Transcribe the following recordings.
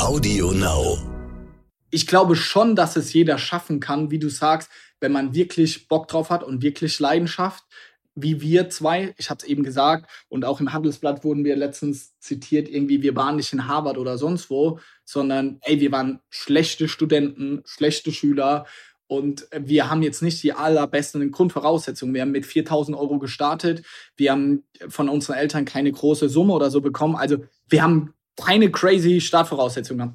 Audio Now. Ich glaube schon, dass es jeder schaffen kann, wie du sagst, wenn man wirklich Bock drauf hat und wirklich Leidenschaft, wie wir zwei, ich habe es eben gesagt, und auch im Handelsblatt wurden wir letztens zitiert, irgendwie, wir waren nicht in Harvard oder sonst wo, sondern ey, wir waren schlechte Studenten, schlechte Schüler und wir haben jetzt nicht die allerbesten Grundvoraussetzungen. Wir haben mit 4000 Euro gestartet. Wir haben von unseren Eltern keine große Summe oder so bekommen. Also wir haben keine crazy Startvoraussetzungen.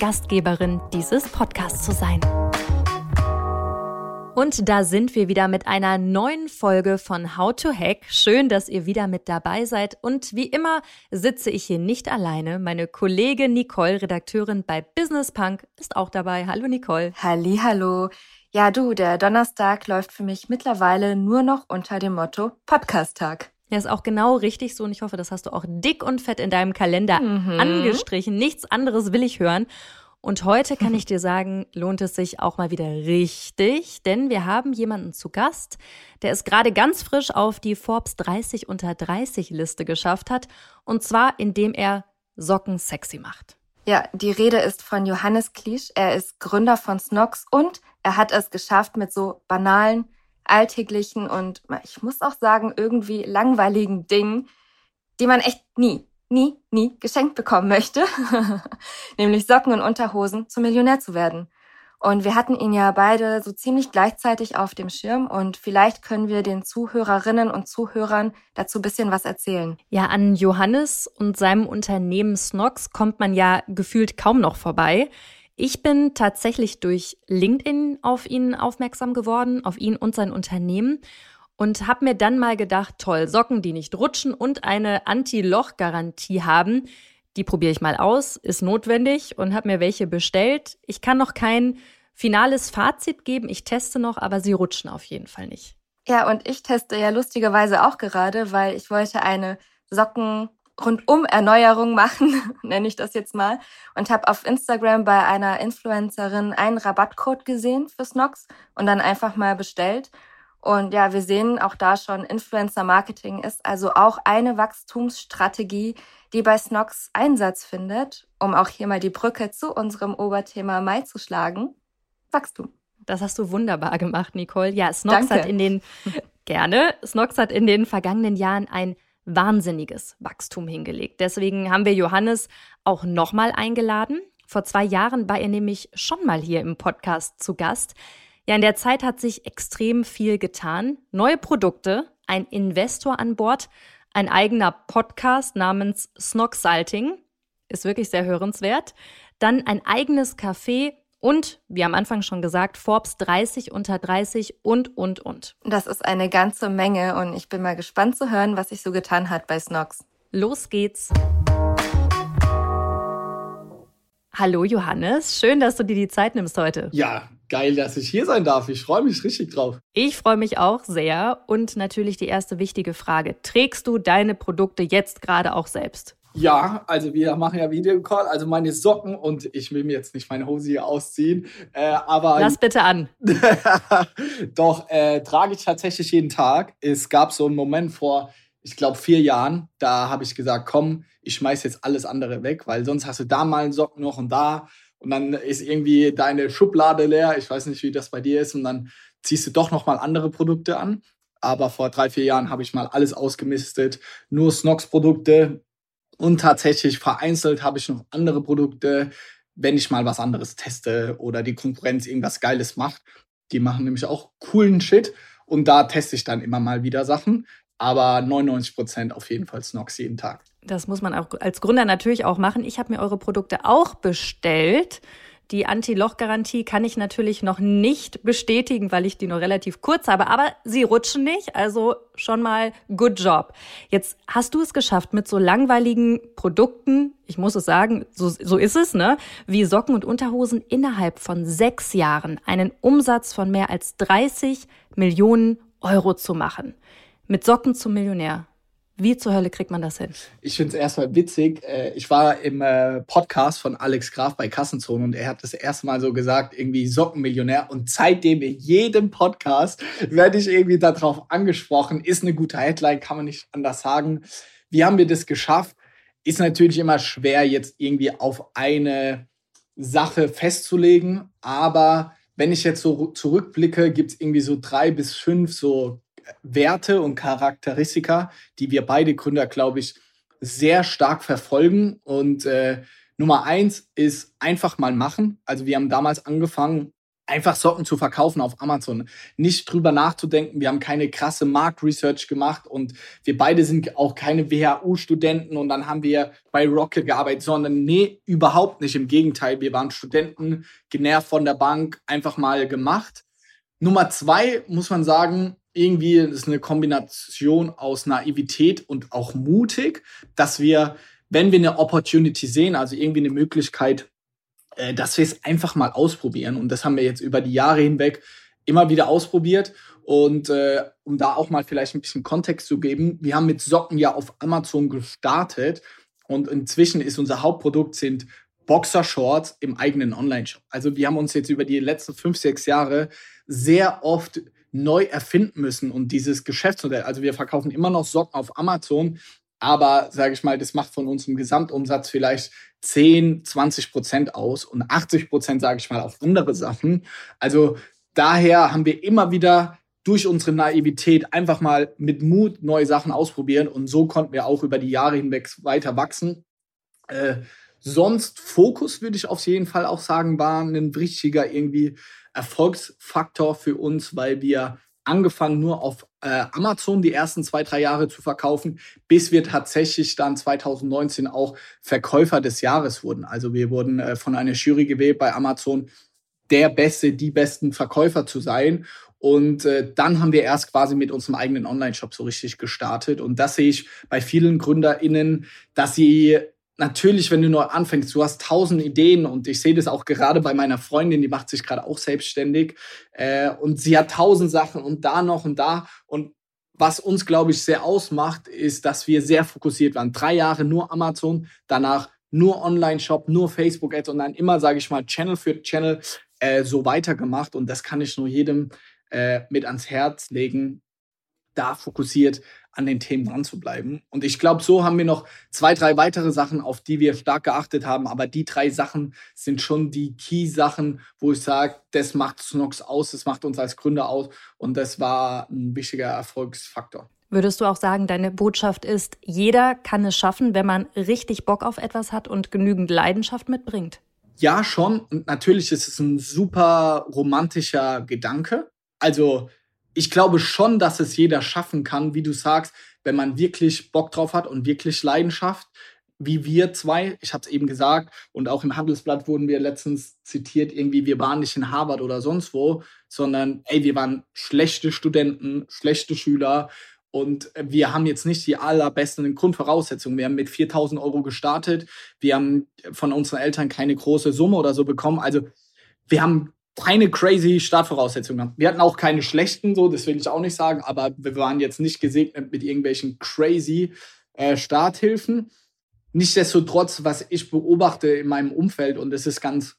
Gastgeberin dieses Podcasts zu sein. Und da sind wir wieder mit einer neuen Folge von How to Hack. Schön, dass ihr wieder mit dabei seid. Und wie immer sitze ich hier nicht alleine. Meine Kollegin Nicole, Redakteurin bei Business Punk, ist auch dabei. Hallo Nicole. Halli, hallo. Ja, du, der Donnerstag läuft für mich mittlerweile nur noch unter dem Motto Podcast-Tag. Ja, ist auch genau richtig so und ich hoffe, das hast du auch dick und fett in deinem Kalender mhm. angestrichen. Nichts anderes will ich hören. Und heute kann ich dir sagen, lohnt es sich auch mal wieder richtig, denn wir haben jemanden zu Gast, der es gerade ganz frisch auf die Forbes 30 unter 30 Liste geschafft hat. Und zwar, indem er Socken sexy macht. Ja, die Rede ist von Johannes Klisch. Er ist Gründer von Snox und er hat es geschafft, mit so banalen alltäglichen und ich muss auch sagen, irgendwie langweiligen Dingen, die man echt nie, nie, nie geschenkt bekommen möchte, nämlich Socken und Unterhosen, zum Millionär zu werden. Und wir hatten ihn ja beide so ziemlich gleichzeitig auf dem Schirm und vielleicht können wir den Zuhörerinnen und Zuhörern dazu bisschen was erzählen. Ja, an Johannes und seinem Unternehmen Snox kommt man ja gefühlt kaum noch vorbei. Ich bin tatsächlich durch LinkedIn auf ihn aufmerksam geworden, auf ihn und sein Unternehmen und habe mir dann mal gedacht, toll, Socken, die nicht rutschen und eine Anti-Loch-Garantie haben, die probiere ich mal aus, ist notwendig und habe mir welche bestellt. Ich kann noch kein finales Fazit geben, ich teste noch, aber sie rutschen auf jeden Fall nicht. Ja, und ich teste ja lustigerweise auch gerade, weil ich wollte eine Socken rundum Erneuerung machen, nenne ich das jetzt mal, und habe auf Instagram bei einer Influencerin einen Rabattcode gesehen für Snox und dann einfach mal bestellt. Und ja, wir sehen auch da schon, Influencer Marketing ist also auch eine Wachstumsstrategie, die bei Snox Einsatz findet, um auch hier mal die Brücke zu unserem Oberthema Mai zu schlagen. Wachstum. Das hast du wunderbar gemacht, Nicole. Ja, Snox Danke. hat in den gerne. Snox hat in den vergangenen Jahren ein wahnsinniges Wachstum hingelegt. Deswegen haben wir Johannes auch nochmal eingeladen. Vor zwei Jahren war er nämlich schon mal hier im Podcast zu Gast. Ja, in der Zeit hat sich extrem viel getan. Neue Produkte, ein Investor an Bord, ein eigener Podcast namens Snoxalting, ist wirklich sehr hörenswert. Dann ein eigenes Café und, wie am Anfang schon gesagt, Forbes 30 unter 30 und, und, und. Das ist eine ganze Menge und ich bin mal gespannt zu hören, was sich so getan hat bei Snox. Los geht's. Hallo Johannes, schön, dass du dir die Zeit nimmst heute. Ja, geil, dass ich hier sein darf. Ich freue mich richtig drauf. Ich freue mich auch sehr. Und natürlich die erste wichtige Frage. Trägst du deine Produkte jetzt gerade auch selbst? Ja, also wir machen ja Videocall, also meine Socken und ich will mir jetzt nicht meine Hose hier ausziehen, äh, aber... Lass bitte an. Doch, äh, trage ich tatsächlich jeden Tag. Es gab so einen Moment vor, ich glaube, vier Jahren, da habe ich gesagt, komm, ich schmeiß jetzt alles andere weg, weil sonst hast du da mal einen Socken noch und da und dann ist irgendwie deine Schublade leer. Ich weiß nicht, wie das bei dir ist und dann ziehst du doch noch mal andere Produkte an. Aber vor drei, vier Jahren habe ich mal alles ausgemistet. Nur Snox-Produkte, und tatsächlich vereinzelt habe ich noch andere Produkte, wenn ich mal was anderes teste oder die Konkurrenz irgendwas Geiles macht. Die machen nämlich auch coolen Shit. Und da teste ich dann immer mal wieder Sachen. Aber 99 Prozent auf jeden Fall Snox jeden Tag. Das muss man auch als Gründer natürlich auch machen. Ich habe mir eure Produkte auch bestellt. Die Anti-Loch-Garantie kann ich natürlich noch nicht bestätigen, weil ich die nur relativ kurz habe, aber sie rutschen nicht, also schon mal good job. Jetzt hast du es geschafft, mit so langweiligen Produkten, ich muss es sagen, so, so ist es, ne, wie Socken und Unterhosen innerhalb von sechs Jahren einen Umsatz von mehr als 30 Millionen Euro zu machen. Mit Socken zum Millionär. Wie zur Hölle kriegt man das hin? Ich finde es erstmal witzig. Äh, ich war im äh, Podcast von Alex Graf bei Kassenzone und er hat das erste Mal so gesagt, irgendwie Sockenmillionär. Und seitdem in jedem Podcast werde ich irgendwie darauf angesprochen. Ist eine gute Headline, kann man nicht anders sagen. Wie haben wir das geschafft? Ist natürlich immer schwer, jetzt irgendwie auf eine Sache festzulegen. Aber wenn ich jetzt so zurückblicke, gibt es irgendwie so drei bis fünf so Werte und Charakteristika, die wir beide Gründer, glaube ich, sehr stark verfolgen. Und äh, Nummer eins ist einfach mal machen. Also wir haben damals angefangen, einfach Socken zu verkaufen auf Amazon. Nicht drüber nachzudenken. Wir haben keine krasse Marktresearch gemacht und wir beide sind auch keine WHU-Studenten und dann haben wir bei Rocket gearbeitet, sondern nee, überhaupt nicht. Im Gegenteil, wir waren Studenten, genervt von der Bank, einfach mal gemacht. Nummer zwei muss man sagen, irgendwie ist eine Kombination aus Naivität und auch mutig, dass wir, wenn wir eine Opportunity sehen, also irgendwie eine Möglichkeit, äh, dass wir es einfach mal ausprobieren. Und das haben wir jetzt über die Jahre hinweg immer wieder ausprobiert. Und äh, um da auch mal vielleicht ein bisschen Kontext zu geben, wir haben mit Socken ja auf Amazon gestartet und inzwischen ist unser Hauptprodukt sind Boxershorts im eigenen Online-Shop. Also wir haben uns jetzt über die letzten fünf, sechs Jahre sehr oft neu erfinden müssen und dieses Geschäftsmodell. Also wir verkaufen immer noch Socken auf Amazon, aber sage ich mal, das macht von unserem Gesamtumsatz vielleicht 10, 20 Prozent aus und 80 Prozent, sage ich mal, auf andere Sachen. Also daher haben wir immer wieder durch unsere Naivität einfach mal mit Mut neue Sachen ausprobieren und so konnten wir auch über die Jahre hinweg weiter wachsen. Äh, sonst Fokus würde ich auf jeden Fall auch sagen, war ein richtiger irgendwie Erfolgsfaktor für uns, weil wir angefangen nur auf äh, Amazon die ersten zwei, drei Jahre zu verkaufen, bis wir tatsächlich dann 2019 auch Verkäufer des Jahres wurden. Also wir wurden äh, von einer Jury gewählt bei Amazon, der beste, die besten Verkäufer zu sein. Und äh, dann haben wir erst quasi mit unserem eigenen Online-Shop so richtig gestartet. Und das sehe ich bei vielen GründerInnen, dass sie natürlich, wenn du nur anfängst, du hast tausend Ideen und ich sehe das auch gerade bei meiner Freundin, die macht sich gerade auch selbstständig äh, und sie hat tausend Sachen und da noch und da und was uns, glaube ich, sehr ausmacht, ist, dass wir sehr fokussiert waren. Drei Jahre nur Amazon, danach nur Online-Shop, nur Facebook-Ads und dann immer, sage ich mal, Channel für Channel äh, so weitergemacht. Und das kann ich nur jedem äh, mit ans Herz legen, da fokussiert an den Themen dran zu bleiben. Und ich glaube, so haben wir noch zwei, drei weitere Sachen, auf die wir stark geachtet haben. Aber die drei Sachen sind schon die Key-Sachen, wo ich sage, das macht Snox aus, das macht uns als Gründer aus. Und das war ein wichtiger Erfolgsfaktor. Würdest du auch sagen, deine Botschaft ist, jeder kann es schaffen, wenn man richtig Bock auf etwas hat und genügend Leidenschaft mitbringt? Ja, schon. Und natürlich ist es ein super romantischer Gedanke. Also ich glaube schon, dass es jeder schaffen kann, wie du sagst, wenn man wirklich Bock drauf hat und wirklich Leidenschaft, wie wir zwei, ich habe es eben gesagt, und auch im Handelsblatt wurden wir letztens zitiert, irgendwie, wir waren nicht in Harvard oder sonst wo, sondern, ey, wir waren schlechte Studenten, schlechte Schüler und wir haben jetzt nicht die allerbesten Grundvoraussetzungen. Wir haben mit 4000 Euro gestartet, wir haben von unseren Eltern keine große Summe oder so bekommen. Also wir haben keine crazy Startvoraussetzungen Wir hatten auch keine schlechten, so, das will ich auch nicht sagen, aber wir waren jetzt nicht gesegnet mit irgendwelchen crazy äh, Starthilfen. Nichtsdestotrotz, was ich beobachte in meinem Umfeld, und es ist ganz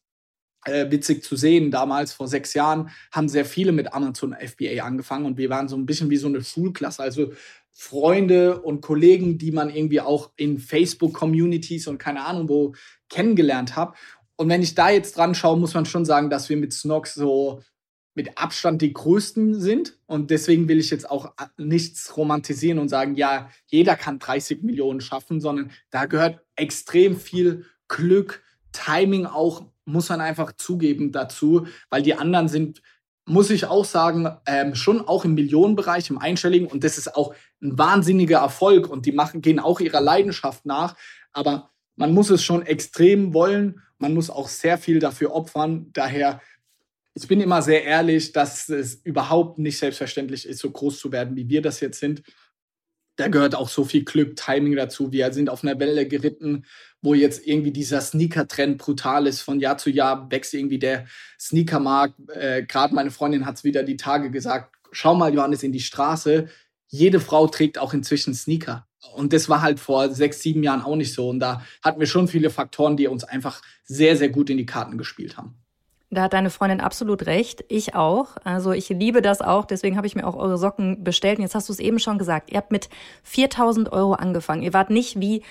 äh, witzig zu sehen, damals vor sechs Jahren haben sehr viele mit Amazon FBA angefangen und wir waren so ein bisschen wie so eine Schulklasse, also Freunde und Kollegen, die man irgendwie auch in Facebook-Communities und keine Ahnung wo kennengelernt hat. Und wenn ich da jetzt dran schaue, muss man schon sagen, dass wir mit Snox so mit Abstand die größten sind. Und deswegen will ich jetzt auch nichts romantisieren und sagen, ja, jeder kann 30 Millionen schaffen, sondern da gehört extrem viel Glück, Timing auch, muss man einfach zugeben dazu, weil die anderen sind, muss ich auch sagen, ähm, schon auch im Millionenbereich, im Einstelligen. Und das ist auch ein wahnsinniger Erfolg und die machen, gehen auch ihrer Leidenschaft nach. Aber man muss es schon extrem wollen man muss auch sehr viel dafür opfern. Daher, ich bin immer sehr ehrlich, dass es überhaupt nicht selbstverständlich ist, so groß zu werden, wie wir das jetzt sind. Da gehört auch so viel Glück, Timing dazu. Wir sind auf einer Welle geritten, wo jetzt irgendwie dieser Sneaker-Trend brutal ist. Von Jahr zu Jahr wächst irgendwie der Sneakermarkt. Äh, Gerade meine Freundin hat es wieder die Tage gesagt, schau mal, Johannes, in die Straße. Jede Frau trägt auch inzwischen Sneaker. Und das war halt vor sechs, sieben Jahren auch nicht so. Und da hatten wir schon viele Faktoren, die uns einfach sehr, sehr gut in die Karten gespielt haben. Da hat deine Freundin absolut recht. Ich auch. Also ich liebe das auch. Deswegen habe ich mir auch eure Socken bestellt. Und jetzt hast du es eben schon gesagt. Ihr habt mit 4000 Euro angefangen. Ihr wart nicht wie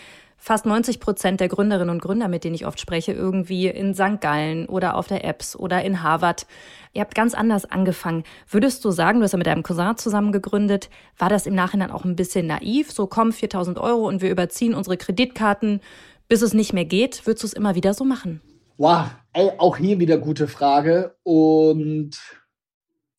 fast 90 Prozent der Gründerinnen und Gründer, mit denen ich oft spreche, irgendwie in St. Gallen oder auf der Apps oder in Harvard. Ihr habt ganz anders angefangen. Würdest du sagen, du hast ja mit deinem Cousin zusammen gegründet, war das im Nachhinein auch ein bisschen naiv? So, komm, 4000 Euro und wir überziehen unsere Kreditkarten, bis es nicht mehr geht. Würdest du es immer wieder so machen? Wow, ey, auch hier wieder gute Frage. Und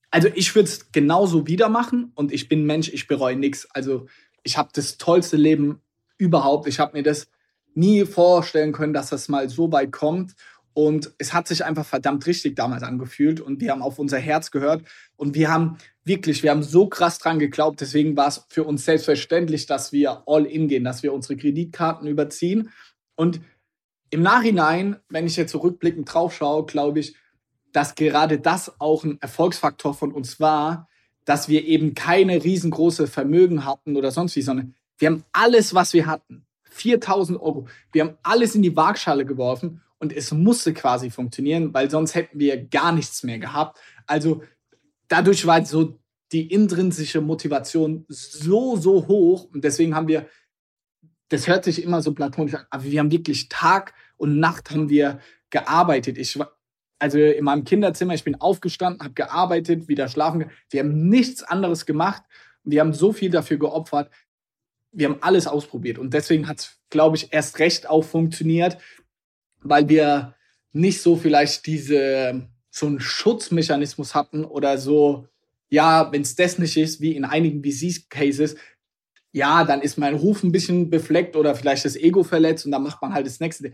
also ich würde es genauso wieder machen und ich bin Mensch, ich bereue nichts. Also ich habe das tollste Leben überhaupt. Ich habe mir das nie vorstellen können, dass das mal so weit kommt. Und es hat sich einfach verdammt richtig damals angefühlt und wir haben auf unser Herz gehört und wir haben wirklich, wir haben so krass dran geglaubt. Deswegen war es für uns selbstverständlich, dass wir all in gehen, dass wir unsere Kreditkarten überziehen. Und im Nachhinein, wenn ich jetzt zurückblickend drauf schaue, glaube ich, dass gerade das auch ein Erfolgsfaktor von uns war, dass wir eben keine riesengroße Vermögen hatten oder sonst wie, sondern wir haben alles, was wir hatten, 4000 Euro, wir haben alles in die Waagschale geworfen und es musste quasi funktionieren, weil sonst hätten wir gar nichts mehr gehabt. Also dadurch war so die intrinsische Motivation so, so hoch und deswegen haben wir, das hört sich immer so platonisch an, aber wir haben wirklich Tag und Nacht haben wir gearbeitet. Ich also in meinem Kinderzimmer, ich bin aufgestanden, habe gearbeitet, wieder schlafen. Wir haben nichts anderes gemacht. Wir haben so viel dafür geopfert wir haben alles ausprobiert und deswegen hat es, glaube ich, erst recht auch funktioniert, weil wir nicht so vielleicht diese so einen Schutzmechanismus hatten oder so, ja, wenn es das nicht ist, wie in einigen VC-Cases, ja, dann ist mein Ruf ein bisschen befleckt oder vielleicht das Ego verletzt und dann macht man halt das nächste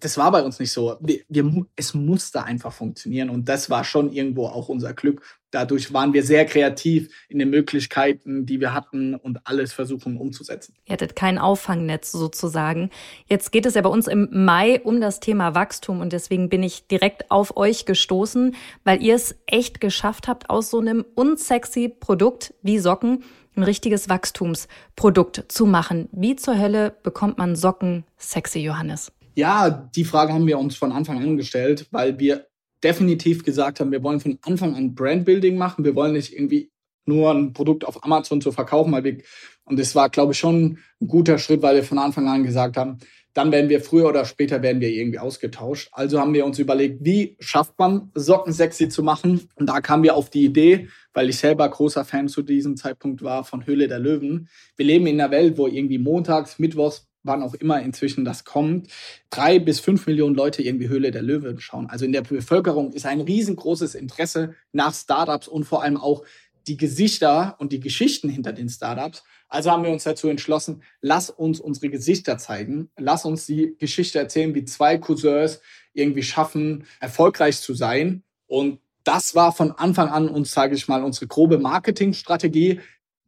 das war bei uns nicht so. Wir, wir, es musste einfach funktionieren und das war schon irgendwo auch unser Glück. Dadurch waren wir sehr kreativ in den Möglichkeiten, die wir hatten und alles versuchen umzusetzen. Ihr hattet kein Auffangnetz sozusagen. Jetzt geht es ja bei uns im Mai um das Thema Wachstum und deswegen bin ich direkt auf euch gestoßen, weil ihr es echt geschafft habt, aus so einem unsexy Produkt wie Socken ein richtiges Wachstumsprodukt zu machen. Wie zur Hölle bekommt man Socken sexy, Johannes? Ja, die Frage haben wir uns von Anfang an gestellt, weil wir definitiv gesagt haben, wir wollen von Anfang an Brandbuilding machen. Wir wollen nicht irgendwie nur ein Produkt auf Amazon zu verkaufen, weil wir, und das war, glaube ich, schon ein guter Schritt, weil wir von Anfang an gesagt haben, dann werden wir früher oder später werden wir irgendwie ausgetauscht. Also haben wir uns überlegt, wie schafft man Socken sexy zu machen? Und da kamen wir auf die Idee, weil ich selber großer Fan zu diesem Zeitpunkt war von Höhle der Löwen. Wir leben in einer Welt, wo irgendwie montags, mittwochs, wann auch immer inzwischen das kommt, drei bis fünf Millionen Leute irgendwie Höhle der Löwen schauen. Also in der Bevölkerung ist ein riesengroßes Interesse nach Startups und vor allem auch die Gesichter und die Geschichten hinter den Startups. Also haben wir uns dazu entschlossen, lass uns unsere Gesichter zeigen, lass uns die Geschichte erzählen, wie zwei Cousins irgendwie schaffen, erfolgreich zu sein. Und das war von Anfang an uns, sage ich mal, unsere grobe Marketingstrategie,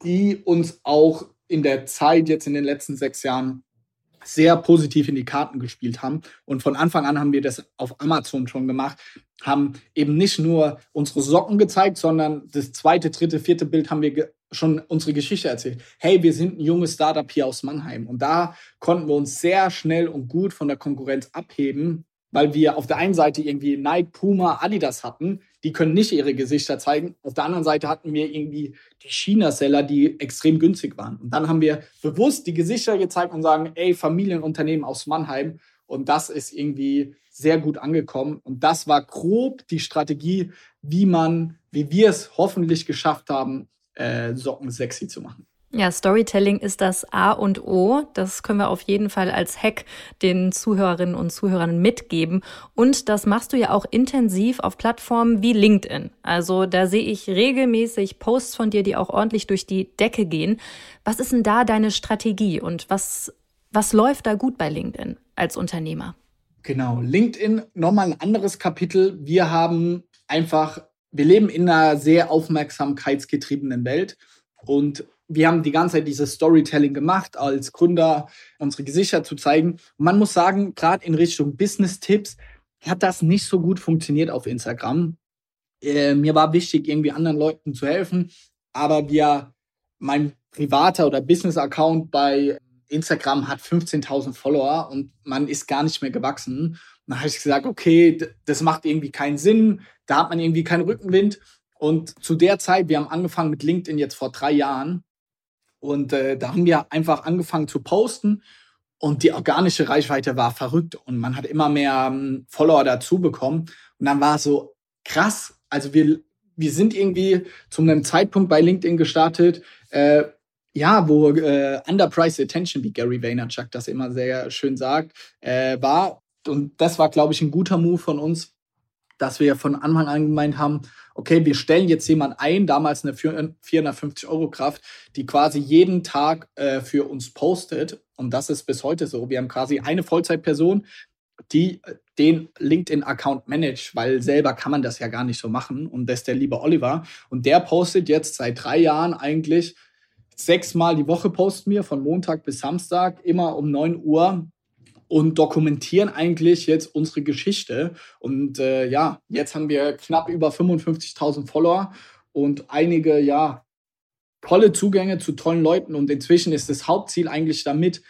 die uns auch in der Zeit jetzt in den letzten sechs Jahren sehr positiv in die Karten gespielt haben. Und von Anfang an haben wir das auf Amazon schon gemacht, haben eben nicht nur unsere Socken gezeigt, sondern das zweite, dritte, vierte Bild haben wir schon unsere Geschichte erzählt. Hey, wir sind ein junges Startup hier aus Mannheim. Und da konnten wir uns sehr schnell und gut von der Konkurrenz abheben, weil wir auf der einen Seite irgendwie Nike, Puma, Adidas hatten, die können nicht ihre Gesichter zeigen. Auf der anderen Seite hatten wir irgendwie die China-Seller, die extrem günstig waren. Und dann haben wir bewusst die Gesichter gezeigt und sagen, ey, Familienunternehmen aus Mannheim. Und das ist irgendwie sehr gut angekommen. Und das war grob die Strategie, wie man, wie wir es hoffentlich geschafft haben, äh, Socken sexy zu machen. Ja, Storytelling ist das A und O. Das können wir auf jeden Fall als Hack den Zuhörerinnen und Zuhörern mitgeben. Und das machst du ja auch intensiv auf Plattformen wie LinkedIn. Also da sehe ich regelmäßig Posts von dir, die auch ordentlich durch die Decke gehen. Was ist denn da deine Strategie und was, was läuft da gut bei LinkedIn als Unternehmer? Genau, LinkedIn nochmal ein anderes Kapitel. Wir haben einfach, wir leben in einer sehr aufmerksamkeitsgetriebenen Welt und wir haben die ganze Zeit dieses Storytelling gemacht, als Gründer unsere Gesichter zu zeigen. Und man muss sagen, gerade in Richtung Business-Tipps hat das nicht so gut funktioniert auf Instagram. Äh, mir war wichtig, irgendwie anderen Leuten zu helfen, aber wir, mein privater oder Business-Account bei Instagram hat 15.000 Follower und man ist gar nicht mehr gewachsen. Und dann habe ich gesagt, okay, das macht irgendwie keinen Sinn, da hat man irgendwie keinen Rückenwind. Und zu der Zeit, wir haben angefangen mit LinkedIn jetzt vor drei Jahren, und äh, da haben wir einfach angefangen zu posten und die organische Reichweite war verrückt und man hat immer mehr ähm, Follower dazu bekommen. Und dann war es so krass. Also wir, wir sind irgendwie zu einem Zeitpunkt bei LinkedIn gestartet, äh, ja, wo äh, Underpriced Attention, wie Gary Vaynerchuk das immer sehr schön sagt, äh, war. Und das war, glaube ich, ein guter Move von uns, dass wir von Anfang an gemeint haben, okay, wir stellen jetzt jemand ein, damals eine 450 Euro Kraft, die quasi jeden Tag äh, für uns postet. Und das ist bis heute so. Wir haben quasi eine Vollzeitperson, die äh, den LinkedIn-Account managt, weil selber kann man das ja gar nicht so machen. Und das ist der liebe Oliver. Und der postet jetzt seit drei Jahren eigentlich sechsmal die Woche posten wir von Montag bis Samstag, immer um 9 Uhr und dokumentieren eigentlich jetzt unsere Geschichte. Und äh, ja, jetzt haben wir knapp über 55.000 Follower und einige, ja, tolle Zugänge zu tollen Leuten. Und inzwischen ist das Hauptziel eigentlich damit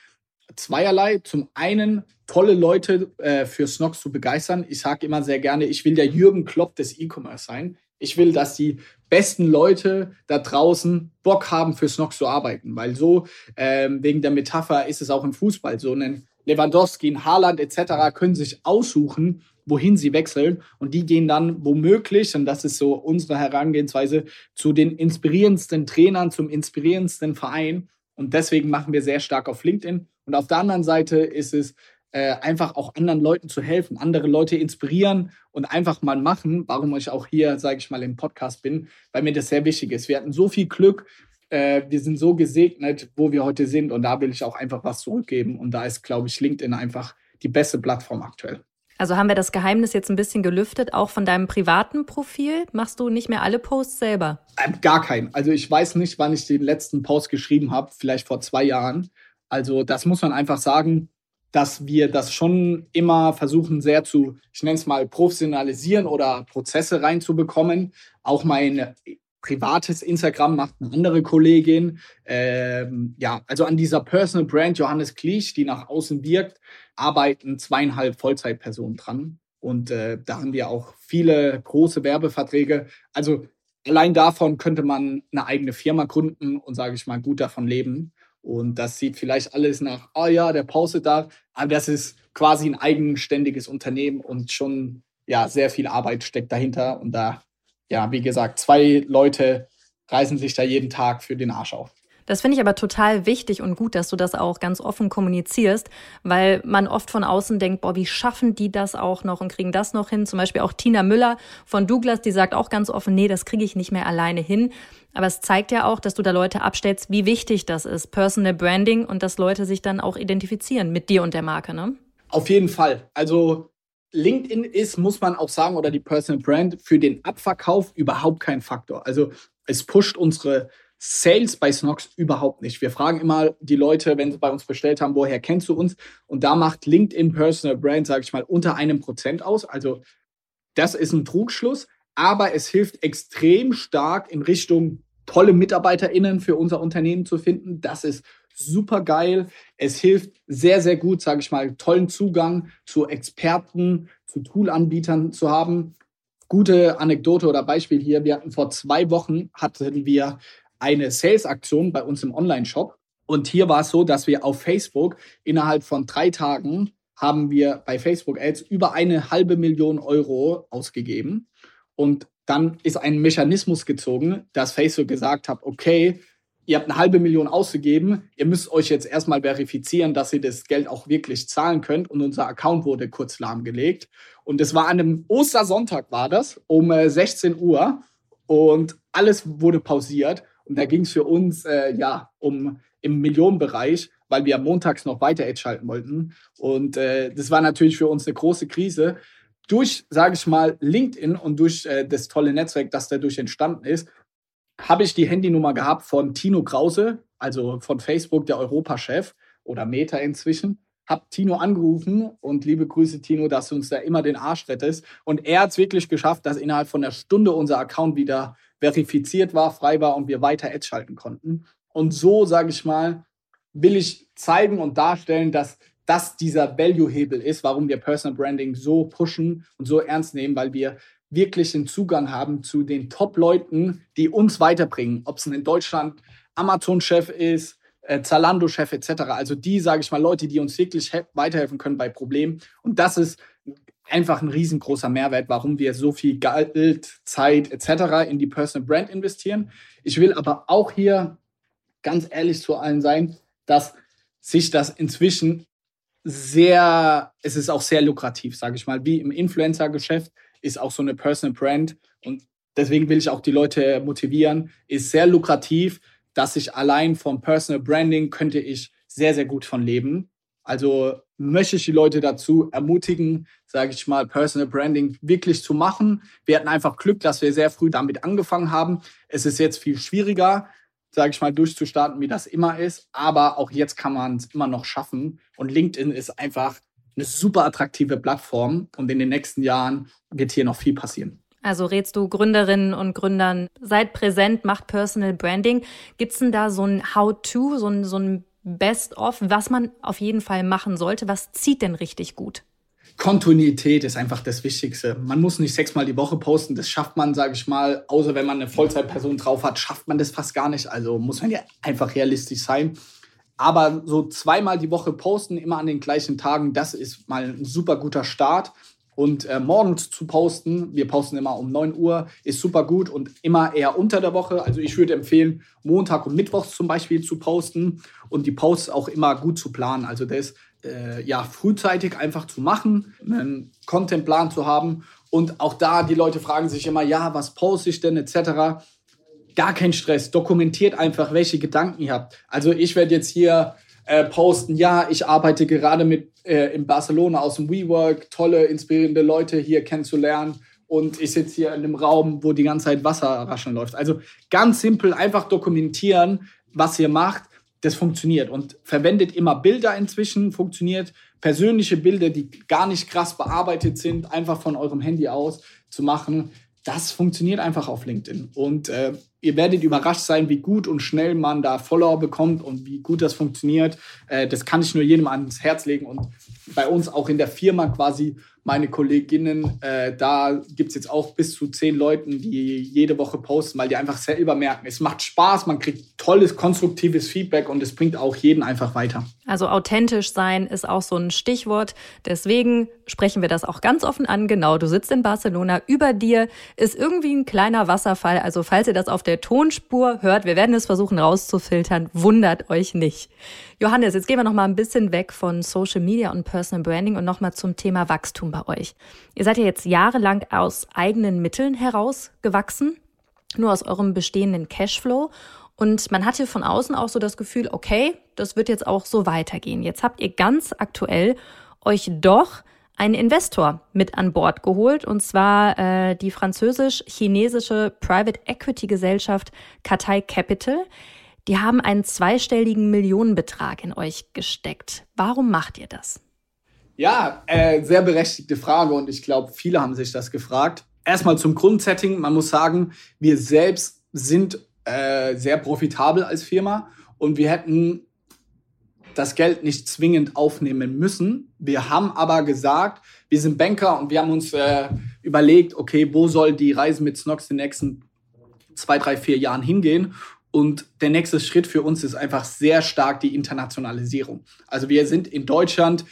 zweierlei. Zum einen tolle Leute äh, für Snox zu begeistern. Ich sage immer sehr gerne, ich will der Jürgen Klopp des E-Commerce sein. Ich will, dass die besten Leute da draußen Bock haben, für Snox zu arbeiten, weil so ähm, wegen der Metapher ist es auch im Fußball so. Ein Lewandowski, Haaland etc. können sich aussuchen, wohin sie wechseln und die gehen dann womöglich, und das ist so unsere Herangehensweise, zu den inspirierendsten Trainern, zum inspirierendsten Verein und deswegen machen wir sehr stark auf LinkedIn und auf der anderen Seite ist es äh, einfach auch anderen Leuten zu helfen, andere Leute inspirieren und einfach mal machen, warum ich auch hier, sage ich mal, im Podcast bin, weil mir das sehr wichtig ist. Wir hatten so viel Glück, äh, wir sind so gesegnet, wo wir heute sind und da will ich auch einfach was zurückgeben und da ist, glaube ich, LinkedIn einfach die beste Plattform aktuell. Also haben wir das Geheimnis jetzt ein bisschen gelüftet, auch von deinem privaten Profil? Machst du nicht mehr alle Posts selber? Ähm, gar keinen. Also ich weiß nicht, wann ich den letzten Post geschrieben habe, vielleicht vor zwei Jahren. Also das muss man einfach sagen, dass wir das schon immer versuchen, sehr zu, ich nenne es mal, professionalisieren oder Prozesse reinzubekommen. Auch mein privates Instagram macht eine andere Kollegin. Ähm, ja, also an dieser Personal Brand Johannes Kliesch, die nach außen wirkt, arbeiten zweieinhalb Vollzeitpersonen dran. Und äh, da haben wir auch viele große Werbeverträge. Also allein davon könnte man eine eigene Firma gründen und, sage ich mal, gut davon leben. Und das sieht vielleicht alles nach, oh ja, der postet da, aber das ist quasi ein eigenständiges Unternehmen und schon ja sehr viel Arbeit steckt dahinter. Und da, ja, wie gesagt, zwei Leute reißen sich da jeden Tag für den Arsch auf. Das finde ich aber total wichtig und gut, dass du das auch ganz offen kommunizierst, weil man oft von außen denkt, boah, wie schaffen die das auch noch und kriegen das noch hin? Zum Beispiel auch Tina Müller von Douglas, die sagt auch ganz offen, nee, das kriege ich nicht mehr alleine hin. Aber es zeigt ja auch, dass du da Leute abstellst, wie wichtig das ist, Personal Branding und dass Leute sich dann auch identifizieren mit dir und der Marke, ne? Auf jeden Fall. Also LinkedIn ist, muss man auch sagen, oder die Personal Brand für den Abverkauf überhaupt kein Faktor. Also es pusht unsere Sales bei Snox überhaupt nicht. Wir fragen immer die Leute, wenn sie bei uns bestellt haben, woher kennst du uns? Und da macht LinkedIn Personal Brand, sage ich mal, unter einem Prozent aus. Also das ist ein Trugschluss, aber es hilft extrem stark in Richtung tolle MitarbeiterInnen für unser Unternehmen zu finden. Das ist super geil. Es hilft sehr, sehr gut, sage ich mal, tollen Zugang zu Experten, zu Toolanbietern zu haben. Gute Anekdote oder Beispiel hier. Wir hatten vor zwei Wochen hatten wir eine Sales-Aktion bei uns im Online-Shop. Und hier war es so, dass wir auf Facebook innerhalb von drei Tagen haben wir bei Facebook Ads über eine halbe Million Euro ausgegeben. Und dann ist ein Mechanismus gezogen, dass Facebook gesagt hat, okay, ihr habt eine halbe Million ausgegeben, ihr müsst euch jetzt erstmal verifizieren, dass ihr das Geld auch wirklich zahlen könnt. Und unser Account wurde kurz lahmgelegt. Und es war an einem Ostersonntag war das, um 16 äh, Uhr. Und alles wurde pausiert. Und da ging es für uns äh, ja um im Millionenbereich. weil wir montags noch weiter Ads schalten wollten. Und äh, das war natürlich für uns eine große Krise. Durch, sage ich mal, LinkedIn und durch äh, das tolle Netzwerk, das dadurch entstanden ist, habe ich die Handynummer gehabt von Tino Krause, also von Facebook, der Europachef oder Meta inzwischen. Hab Tino angerufen und liebe Grüße, Tino, dass du uns da immer den Arsch rettest. Und er hat es wirklich geschafft, dass innerhalb von einer Stunde unser Account wieder verifiziert war, frei war und wir weiter Ads schalten konnten. Und so, sage ich mal, will ich zeigen und darstellen, dass das dieser Value-Hebel ist, warum wir Personal Branding so pushen und so ernst nehmen, weil wir wirklich den Zugang haben zu den Top-Leuten, die uns weiterbringen. Ob es in Deutschland Amazon-Chef ist, äh, Zalando-Chef etc. Also die, sage ich mal, Leute, die uns wirklich weiterhelfen können bei Problemen. Und das ist einfach ein riesengroßer Mehrwert, warum wir so viel Geld, Zeit etc. in die Personal Brand investieren. Ich will aber auch hier ganz ehrlich zu allen sein, dass sich das inzwischen sehr, es ist auch sehr lukrativ, sage ich mal, wie im Influencer-Geschäft ist auch so eine Personal Brand und deswegen will ich auch die Leute motivieren, ist sehr lukrativ, dass ich allein vom Personal Branding könnte ich sehr, sehr gut von leben. Also möchte ich die Leute dazu ermutigen, sage ich mal, Personal Branding wirklich zu machen. Wir hatten einfach Glück, dass wir sehr früh damit angefangen haben. Es ist jetzt viel schwieriger, sage ich mal, durchzustarten, wie das immer ist. Aber auch jetzt kann man es immer noch schaffen. Und LinkedIn ist einfach eine super attraktive Plattform und in den nächsten Jahren wird hier noch viel passieren. Also rätst du Gründerinnen und Gründern, seid präsent, macht Personal Branding. Gibt es denn da so ein How-to, so ein, so ein Best-of, was man auf jeden Fall machen sollte? Was zieht denn richtig gut? Kontinuität ist einfach das Wichtigste. Man muss nicht sechsmal die Woche posten. Das schafft man, sage ich mal, außer wenn man eine Vollzeitperson drauf hat, schafft man das fast gar nicht. Also muss man ja einfach realistisch sein. Aber so zweimal die Woche posten, immer an den gleichen Tagen, das ist mal ein super guter Start. Und äh, morgens zu posten, wir posten immer um 9 Uhr, ist super gut und immer eher unter der Woche. Also ich würde empfehlen, Montag und Mittwochs zum Beispiel zu posten und die Posts auch immer gut zu planen. Also das äh, ja frühzeitig einfach zu machen, einen Contentplan zu haben. Und auch da, die Leute fragen sich immer, ja, was poste ich denn etc gar kein Stress. Dokumentiert einfach, welche Gedanken ihr habt. Also ich werde jetzt hier äh, posten, ja, ich arbeite gerade mit äh, in Barcelona aus dem WeWork, tolle, inspirierende Leute hier kennenzulernen. Und ich sitze hier in einem Raum, wo die ganze Zeit Wasser rascheln läuft. Also ganz simpel, einfach dokumentieren, was ihr macht. Das funktioniert. Und verwendet immer Bilder inzwischen, funktioniert. Persönliche Bilder, die gar nicht krass bearbeitet sind, einfach von eurem Handy aus zu machen. Das funktioniert einfach auf LinkedIn. Und äh, ihr werdet überrascht sein, wie gut und schnell man da Follower bekommt und wie gut das funktioniert. Äh, das kann ich nur jedem ans Herz legen. Und bei uns auch in der Firma quasi meine Kolleginnen, äh, da gibt es jetzt auch bis zu zehn Leuten, die jede Woche posten, weil die einfach selber merken, es macht Spaß, man kriegt tolles, konstruktives Feedback und es bringt auch jeden einfach weiter. Also authentisch sein ist auch so ein Stichwort. Deswegen sprechen wir das auch ganz offen an. Genau, du sitzt in Barcelona, über dir ist irgendwie ein kleiner Wasserfall. Also falls ihr das auf der Tonspur hört, wir werden es versuchen rauszufiltern, wundert euch nicht. Johannes, jetzt gehen wir noch mal ein bisschen weg von Social Media und Personal Branding und noch mal zum Thema Wachstum bei euch. Ihr seid ja jetzt jahrelang aus eigenen Mitteln heraus gewachsen, nur aus eurem bestehenden Cashflow. Und man hatte von außen auch so das Gefühl, okay, das wird jetzt auch so weitergehen. Jetzt habt ihr ganz aktuell euch doch einen Investor mit an Bord geholt, und zwar äh, die französisch-chinesische Private Equity Gesellschaft Katai Capital. Die haben einen zweistelligen Millionenbetrag in euch gesteckt. Warum macht ihr das? Ja, äh, sehr berechtigte Frage und ich glaube, viele haben sich das gefragt. Erstmal zum Grundsetting. Man muss sagen, wir selbst sind äh, sehr profitabel als Firma und wir hätten das Geld nicht zwingend aufnehmen müssen. Wir haben aber gesagt, wir sind Banker und wir haben uns äh, überlegt, okay, wo soll die Reise mit Snox in den nächsten zwei, drei, vier Jahren hingehen? Und der nächste Schritt für uns ist einfach sehr stark die Internationalisierung. Also wir sind in Deutschland,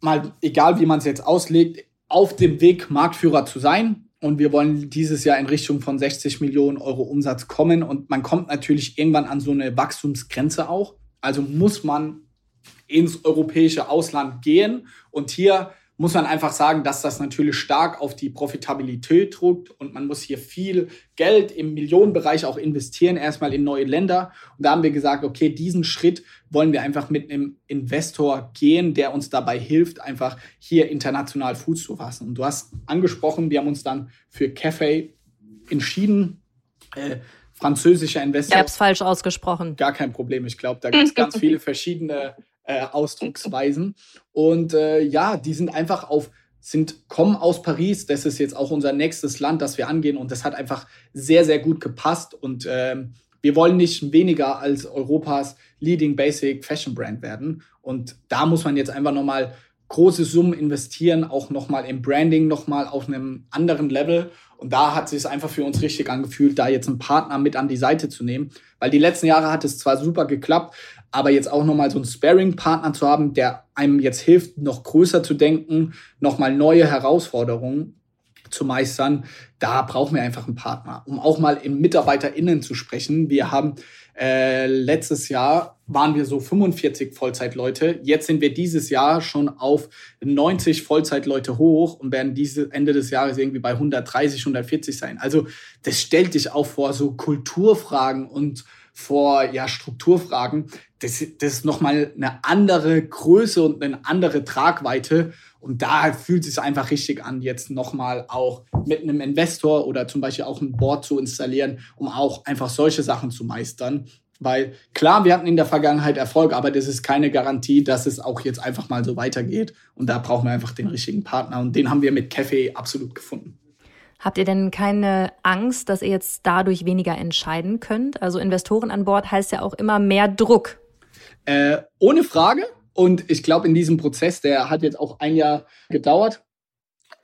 mal egal wie man es jetzt auslegt, auf dem Weg, Marktführer zu sein. Und wir wollen dieses Jahr in Richtung von 60 Millionen Euro Umsatz kommen. Und man kommt natürlich irgendwann an so eine Wachstumsgrenze auch. Also muss man ins europäische Ausland gehen und hier muss man einfach sagen, dass das natürlich stark auf die Profitabilität drückt und man muss hier viel Geld im Millionenbereich auch investieren, erstmal in neue Länder. Und da haben wir gesagt, okay, diesen Schritt wollen wir einfach mit einem Investor gehen, der uns dabei hilft, einfach hier international Fuß zu fassen. Und du hast angesprochen, wir haben uns dann für Cafe entschieden. Äh, französischer Investor. Ich habe es falsch ausgesprochen. Gar kein Problem. Ich glaube, da gibt es ganz viele verschiedene äh, Ausdrucksweisen. Und äh, ja, die sind einfach auf, sind, kommen aus Paris. Das ist jetzt auch unser nächstes Land, das wir angehen. Und das hat einfach sehr, sehr gut gepasst. Und äh, wir wollen nicht weniger als Europas Leading Basic Fashion Brand werden. Und da muss man jetzt einfach nochmal große Summen investieren, auch nochmal im Branding, nochmal auf einem anderen Level. Und da hat es einfach für uns richtig angefühlt, da jetzt einen Partner mit an die Seite zu nehmen. Weil die letzten Jahre hat es zwar super geklappt, aber jetzt auch nochmal so einen Sparing-Partner zu haben, der einem jetzt hilft, noch größer zu denken, nochmal neue Herausforderungen zu meistern, da brauchen wir einfach einen Partner, um auch mal in MitarbeiterInnen zu sprechen. Wir haben äh, letztes Jahr waren wir so 45 Vollzeitleute. Jetzt sind wir dieses Jahr schon auf 90 Vollzeitleute hoch und werden diese Ende des Jahres irgendwie bei 130, 140 sein. Also das stellt dich auch vor so Kulturfragen und vor ja, Strukturfragen, das, das ist nochmal eine andere Größe und eine andere Tragweite. Und da fühlt es sich einfach richtig an, jetzt nochmal auch mit einem Investor oder zum Beispiel auch ein Board zu installieren, um auch einfach solche Sachen zu meistern. Weil klar, wir hatten in der Vergangenheit Erfolg, aber das ist keine Garantie, dass es auch jetzt einfach mal so weitergeht. Und da brauchen wir einfach den richtigen Partner. Und den haben wir mit Café absolut gefunden. Habt ihr denn keine Angst, dass ihr jetzt dadurch weniger entscheiden könnt? Also Investoren an Bord heißt ja auch immer mehr Druck. Äh, ohne Frage. Und ich glaube, in diesem Prozess, der hat jetzt auch ein Jahr gedauert,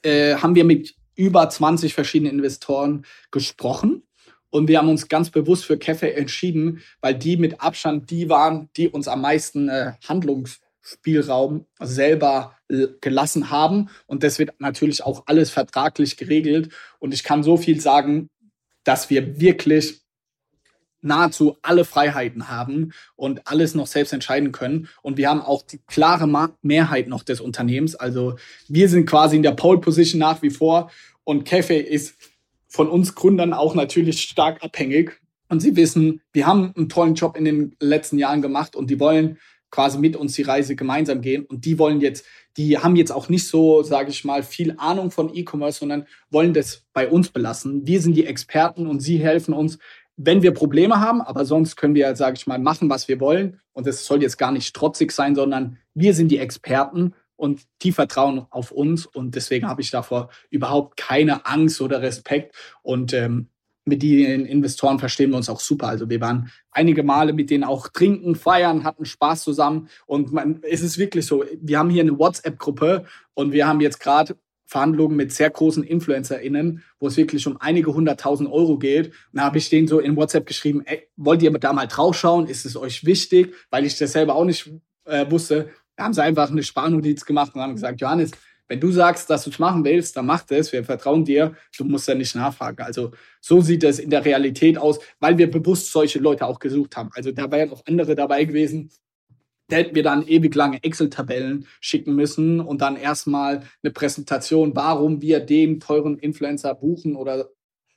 äh, haben wir mit über 20 verschiedenen Investoren gesprochen. Und wir haben uns ganz bewusst für Cafe entschieden, weil die mit Abstand die waren, die uns am meisten äh, Handlungs Spielraum selber gelassen haben. Und das wird natürlich auch alles vertraglich geregelt. Und ich kann so viel sagen, dass wir wirklich nahezu alle Freiheiten haben und alles noch selbst entscheiden können. Und wir haben auch die klare Mehrheit noch des Unternehmens. Also wir sind quasi in der Pole Position nach wie vor. Und Cafe ist von uns Gründern auch natürlich stark abhängig. Und sie wissen, wir haben einen tollen Job in den letzten Jahren gemacht und die wollen quasi mit uns die Reise gemeinsam gehen. Und die wollen jetzt, die haben jetzt auch nicht so, sage ich mal, viel Ahnung von E-Commerce, sondern wollen das bei uns belassen. Wir sind die Experten und sie helfen uns, wenn wir Probleme haben, aber sonst können wir, sage ich mal, machen, was wir wollen. Und es soll jetzt gar nicht trotzig sein, sondern wir sind die Experten und die vertrauen auf uns. Und deswegen habe ich davor überhaupt keine Angst oder Respekt. Und ähm, mit den Investoren verstehen wir uns auch super. Also wir waren einige Male mit denen auch trinken, feiern, hatten Spaß zusammen. Und man, es ist wirklich so, wir haben hier eine WhatsApp-Gruppe und wir haben jetzt gerade Verhandlungen mit sehr großen InfluencerInnen, wo es wirklich um einige hunderttausend Euro geht. Da habe ich denen so in WhatsApp geschrieben, ey, wollt ihr da mal draufschauen? Ist es euch wichtig? Weil ich das selber auch nicht äh, wusste. Da haben sie einfach eine Sparnotiz gemacht und haben gesagt, Johannes, wenn du sagst, dass du es machen willst, dann mach das. Wir vertrauen dir. Du musst ja nicht nachfragen. Also so sieht es in der Realität aus, weil wir bewusst solche Leute auch gesucht haben. Also da wären auch andere dabei gewesen. Da hätten wir dann ewig lange Excel-Tabellen schicken müssen und dann erstmal eine Präsentation, warum wir den teuren Influencer buchen oder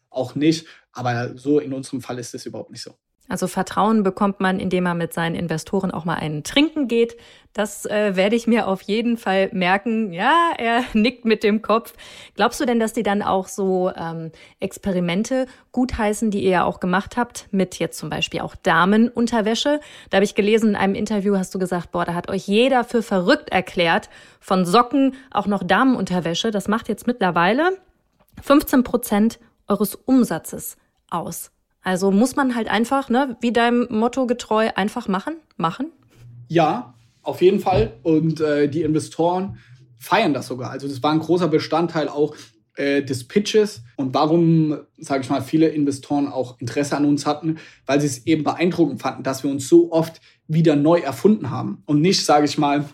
auch nicht. Aber so in unserem Fall ist es überhaupt nicht so. Also Vertrauen bekommt man, indem man mit seinen Investoren auch mal einen trinken geht. Das äh, werde ich mir auf jeden Fall merken. Ja, er nickt mit dem Kopf. Glaubst du denn, dass die dann auch so ähm, Experimente gutheißen, die ihr ja auch gemacht habt, mit jetzt zum Beispiel auch Damenunterwäsche? Da habe ich gelesen, in einem Interview hast du gesagt, boah, da hat euch jeder für verrückt erklärt. Von Socken auch noch Damenunterwäsche. Das macht jetzt mittlerweile 15 Prozent eures Umsatzes aus. Also muss man halt einfach, ne, wie deinem Motto getreu, einfach machen, machen? Ja, auf jeden Fall. Und äh, die Investoren feiern das sogar. Also das war ein großer Bestandteil auch äh, des Pitches und warum, sage ich mal, viele Investoren auch Interesse an uns hatten, weil sie es eben beeindruckend fanden, dass wir uns so oft wieder neu erfunden haben und nicht, sage ich mal,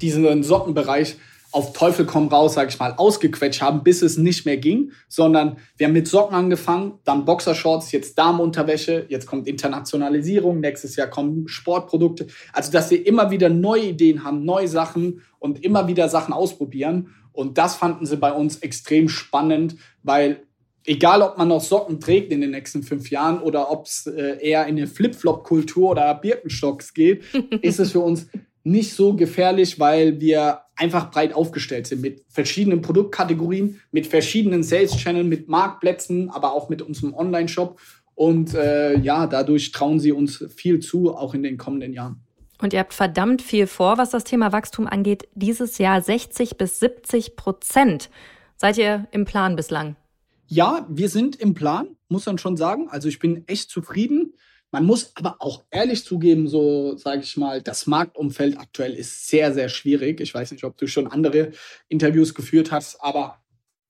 diesen Sockenbereich auf Teufel komm raus, sag ich mal, ausgequetscht haben, bis es nicht mehr ging, sondern wir haben mit Socken angefangen, dann Boxershorts, jetzt Damenunterwäsche, jetzt kommt Internationalisierung, nächstes Jahr kommen Sportprodukte. Also, dass wir immer wieder neue Ideen haben, neue Sachen und immer wieder Sachen ausprobieren. Und das fanden sie bei uns extrem spannend, weil egal, ob man noch Socken trägt in den nächsten fünf Jahren oder ob es äh, eher in eine Flip-Flop-Kultur oder Birkenstocks geht, ist es für uns nicht so gefährlich, weil wir einfach breit aufgestellt sind mit verschiedenen Produktkategorien, mit verschiedenen Sales-Channels, mit Marktplätzen, aber auch mit unserem Online-Shop. Und äh, ja, dadurch trauen sie uns viel zu, auch in den kommenden Jahren. Und ihr habt verdammt viel vor, was das Thema Wachstum angeht. Dieses Jahr 60 bis 70 Prozent. Seid ihr im Plan bislang? Ja, wir sind im Plan, muss man schon sagen. Also ich bin echt zufrieden. Man muss aber auch ehrlich zugeben, so sage ich mal, das Marktumfeld aktuell ist sehr, sehr schwierig. Ich weiß nicht, ob du schon andere Interviews geführt hast, aber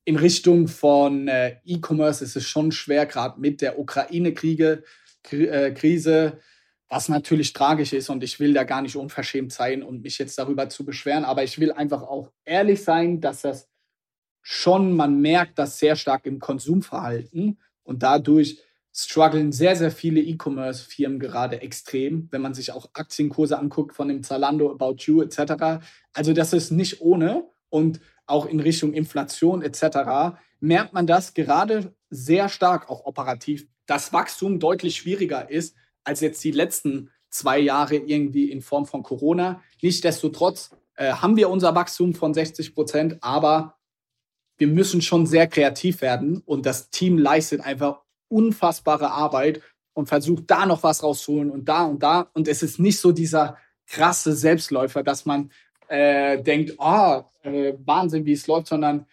in Richtung von äh, E-Commerce ist es schon schwer, gerade mit der Ukraine-Krise, äh, Krise, was natürlich tragisch ist und ich will da gar nicht unverschämt sein und mich jetzt darüber zu beschweren, aber ich will einfach auch ehrlich sein, dass das schon, man merkt das sehr stark im Konsumverhalten und dadurch strugglen sehr, sehr viele E-Commerce-Firmen gerade extrem, wenn man sich auch Aktienkurse anguckt von dem Zalando, About You etc. Also das ist nicht ohne und auch in Richtung Inflation etc. merkt man das gerade sehr stark, auch operativ, dass Wachstum deutlich schwieriger ist als jetzt die letzten zwei Jahre irgendwie in Form von Corona. Nichtsdestotrotz äh, haben wir unser Wachstum von 60 Prozent, aber wir müssen schon sehr kreativ werden und das Team leistet einfach unfassbare Arbeit und versucht da noch was rauszuholen und da und da. Und es ist nicht so dieser krasse Selbstläufer, dass man äh, denkt, oh, äh, Wahnsinn, wie es läuft, sondern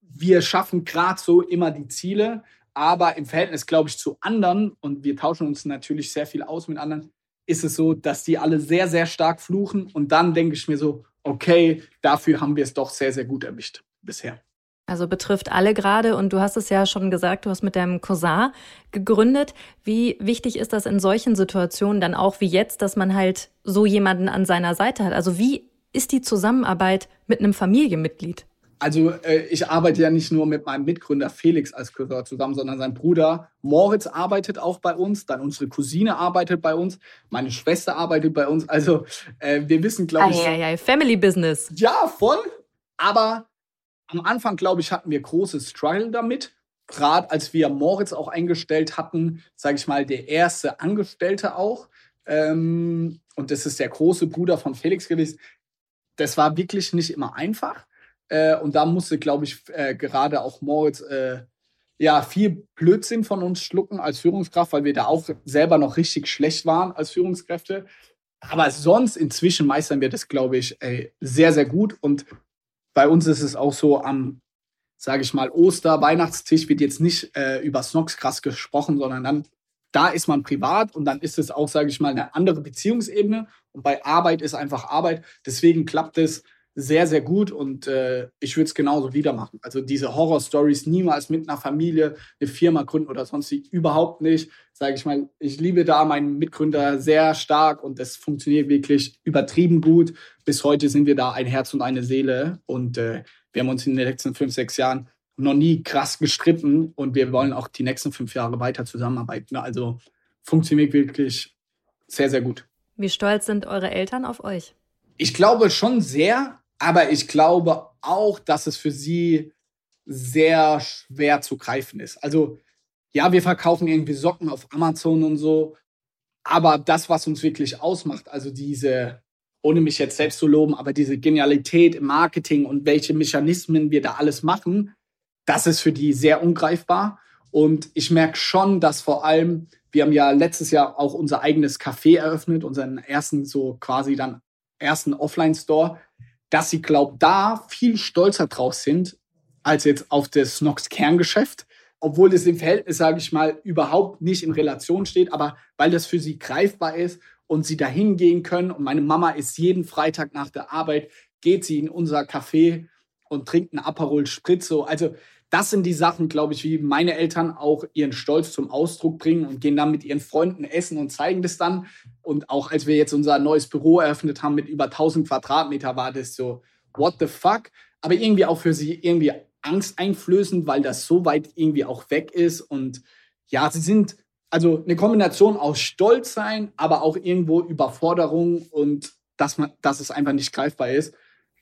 wir schaffen gerade so immer die Ziele, aber im Verhältnis, glaube ich, zu anderen, und wir tauschen uns natürlich sehr viel aus mit anderen, ist es so, dass die alle sehr, sehr stark fluchen. Und dann denke ich mir so, okay, dafür haben wir es doch sehr, sehr gut erwischt bisher. Also betrifft alle gerade und du hast es ja schon gesagt, du hast mit deinem Cousin gegründet. Wie wichtig ist das in solchen Situationen dann auch wie jetzt, dass man halt so jemanden an seiner Seite hat? Also wie ist die Zusammenarbeit mit einem Familienmitglied? Also äh, ich arbeite ja nicht nur mit meinem Mitgründer Felix als Cousin zusammen, sondern sein Bruder Moritz arbeitet auch bei uns, dann unsere Cousine arbeitet bei uns, meine Schwester arbeitet bei uns. Also äh, wir wissen, glaube ich... Ja, ja, Family Business. Ja, voll. Aber am Anfang, glaube ich, hatten wir großes Struggle damit. Gerade als wir Moritz auch eingestellt hatten, sage ich mal, der erste Angestellte auch. Ähm, und das ist der große Bruder von Felix gewesen. Das war wirklich nicht immer einfach. Äh, und da musste, glaube ich, äh, gerade auch Moritz äh, ja viel Blödsinn von uns schlucken als Führungskraft, weil wir da auch selber noch richtig schlecht waren als Führungskräfte. Aber sonst inzwischen meistern wir das, glaube ich, sehr, sehr gut. Und bei uns ist es auch so am, sage ich mal, Oster, Weihnachtstisch wird jetzt nicht äh, über Snox krass gesprochen, sondern dann, da ist man privat und dann ist es auch, sage ich mal, eine andere Beziehungsebene. Und bei Arbeit ist einfach Arbeit. Deswegen klappt es sehr, sehr gut und äh, ich würde es genauso wieder machen. Also diese Horror-Stories niemals mit einer Familie eine Firma gründen oder sonst überhaupt nicht. Sage ich mal, ich liebe da meinen Mitgründer sehr stark und es funktioniert wirklich übertrieben gut. Bis heute sind wir da ein Herz und eine Seele und äh, wir haben uns in den letzten fünf, sechs Jahren noch nie krass gestritten und wir wollen auch die nächsten fünf Jahre weiter zusammenarbeiten. Also funktioniert wirklich sehr, sehr gut. Wie stolz sind eure Eltern auf euch? Ich glaube schon sehr, aber ich glaube auch, dass es für sie sehr schwer zu greifen ist. Also ja, wir verkaufen irgendwie Socken auf Amazon und so, aber das, was uns wirklich ausmacht, also diese, ohne mich jetzt selbst zu loben, aber diese Genialität im Marketing und welche Mechanismen wir da alles machen, das ist für die sehr ungreifbar. Und ich merke schon, dass vor allem, wir haben ja letztes Jahr auch unser eigenes Café eröffnet, unseren ersten so quasi dann ersten Offline-Store dass sie, glaube da viel stolzer drauf sind, als jetzt auf das Snox Kerngeschäft, obwohl das im Verhältnis, sage ich mal, überhaupt nicht in Relation steht, aber weil das für sie greifbar ist und sie dahin gehen können. Und meine Mama ist jeden Freitag nach der Arbeit, geht sie in unser Café und trinkt einen Aperol Spritzo. Also das sind die Sachen, glaube ich, wie meine Eltern auch ihren Stolz zum Ausdruck bringen und gehen dann mit ihren Freunden essen und zeigen das dann. Und auch als wir jetzt unser neues Büro eröffnet haben mit über 1000 Quadratmeter, war das so, what the fuck, aber irgendwie auch für sie irgendwie angsteinflößend, weil das so weit irgendwie auch weg ist. Und ja, sie sind also eine Kombination aus Stolz sein, aber auch irgendwo Überforderung und dass, man, dass es einfach nicht greifbar ist.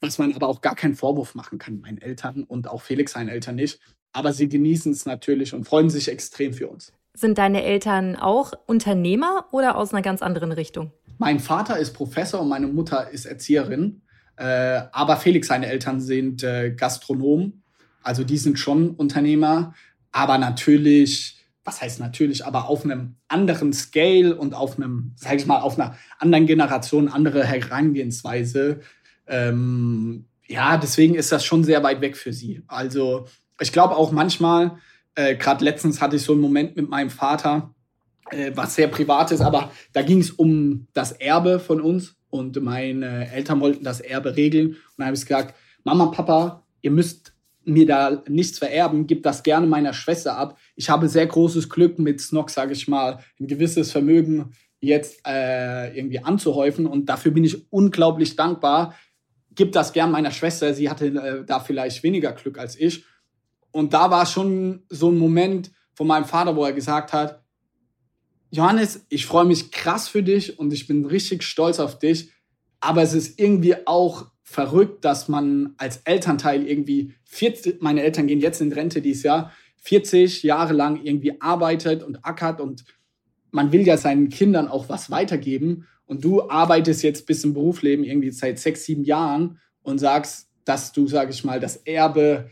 Was man aber auch gar keinen Vorwurf machen kann, meinen Eltern und auch Felix seinen Eltern nicht. Aber sie genießen es natürlich und freuen sich extrem für uns. Sind deine Eltern auch Unternehmer oder aus einer ganz anderen Richtung? Mein Vater ist Professor und meine Mutter ist Erzieherin. Äh, aber Felix, seine Eltern sind äh, Gastronomen. Also die sind schon Unternehmer. Aber natürlich, was heißt natürlich, aber auf einem anderen Scale und auf einem, sag ich mal, auf einer anderen Generation, andere Herangehensweise. Ähm, ja, deswegen ist das schon sehr weit weg für sie. Also ich glaube auch manchmal, äh, gerade letztens hatte ich so einen Moment mit meinem Vater, äh, was sehr privat ist, aber da ging es um das Erbe von uns und meine Eltern wollten das Erbe regeln. Und dann habe ich gesagt, Mama, Papa, ihr müsst mir da nichts vererben, gebt das gerne meiner Schwester ab. Ich habe sehr großes Glück mit Snock, sage ich mal, ein gewisses Vermögen jetzt äh, irgendwie anzuhäufen und dafür bin ich unglaublich dankbar. Gib das gern meiner Schwester, sie hatte äh, da vielleicht weniger Glück als ich. Und da war schon so ein Moment von meinem Vater, wo er gesagt hat, Johannes, ich freue mich krass für dich und ich bin richtig stolz auf dich. Aber es ist irgendwie auch verrückt, dass man als Elternteil irgendwie 40, meine Eltern gehen jetzt in Rente dieses Jahr, 40 Jahre lang irgendwie arbeitet und ackert und man will ja seinen Kindern auch was weitergeben. Und du arbeitest jetzt bis im Berufsleben irgendwie seit sechs, sieben Jahren und sagst, dass du, sage ich mal, das Erbe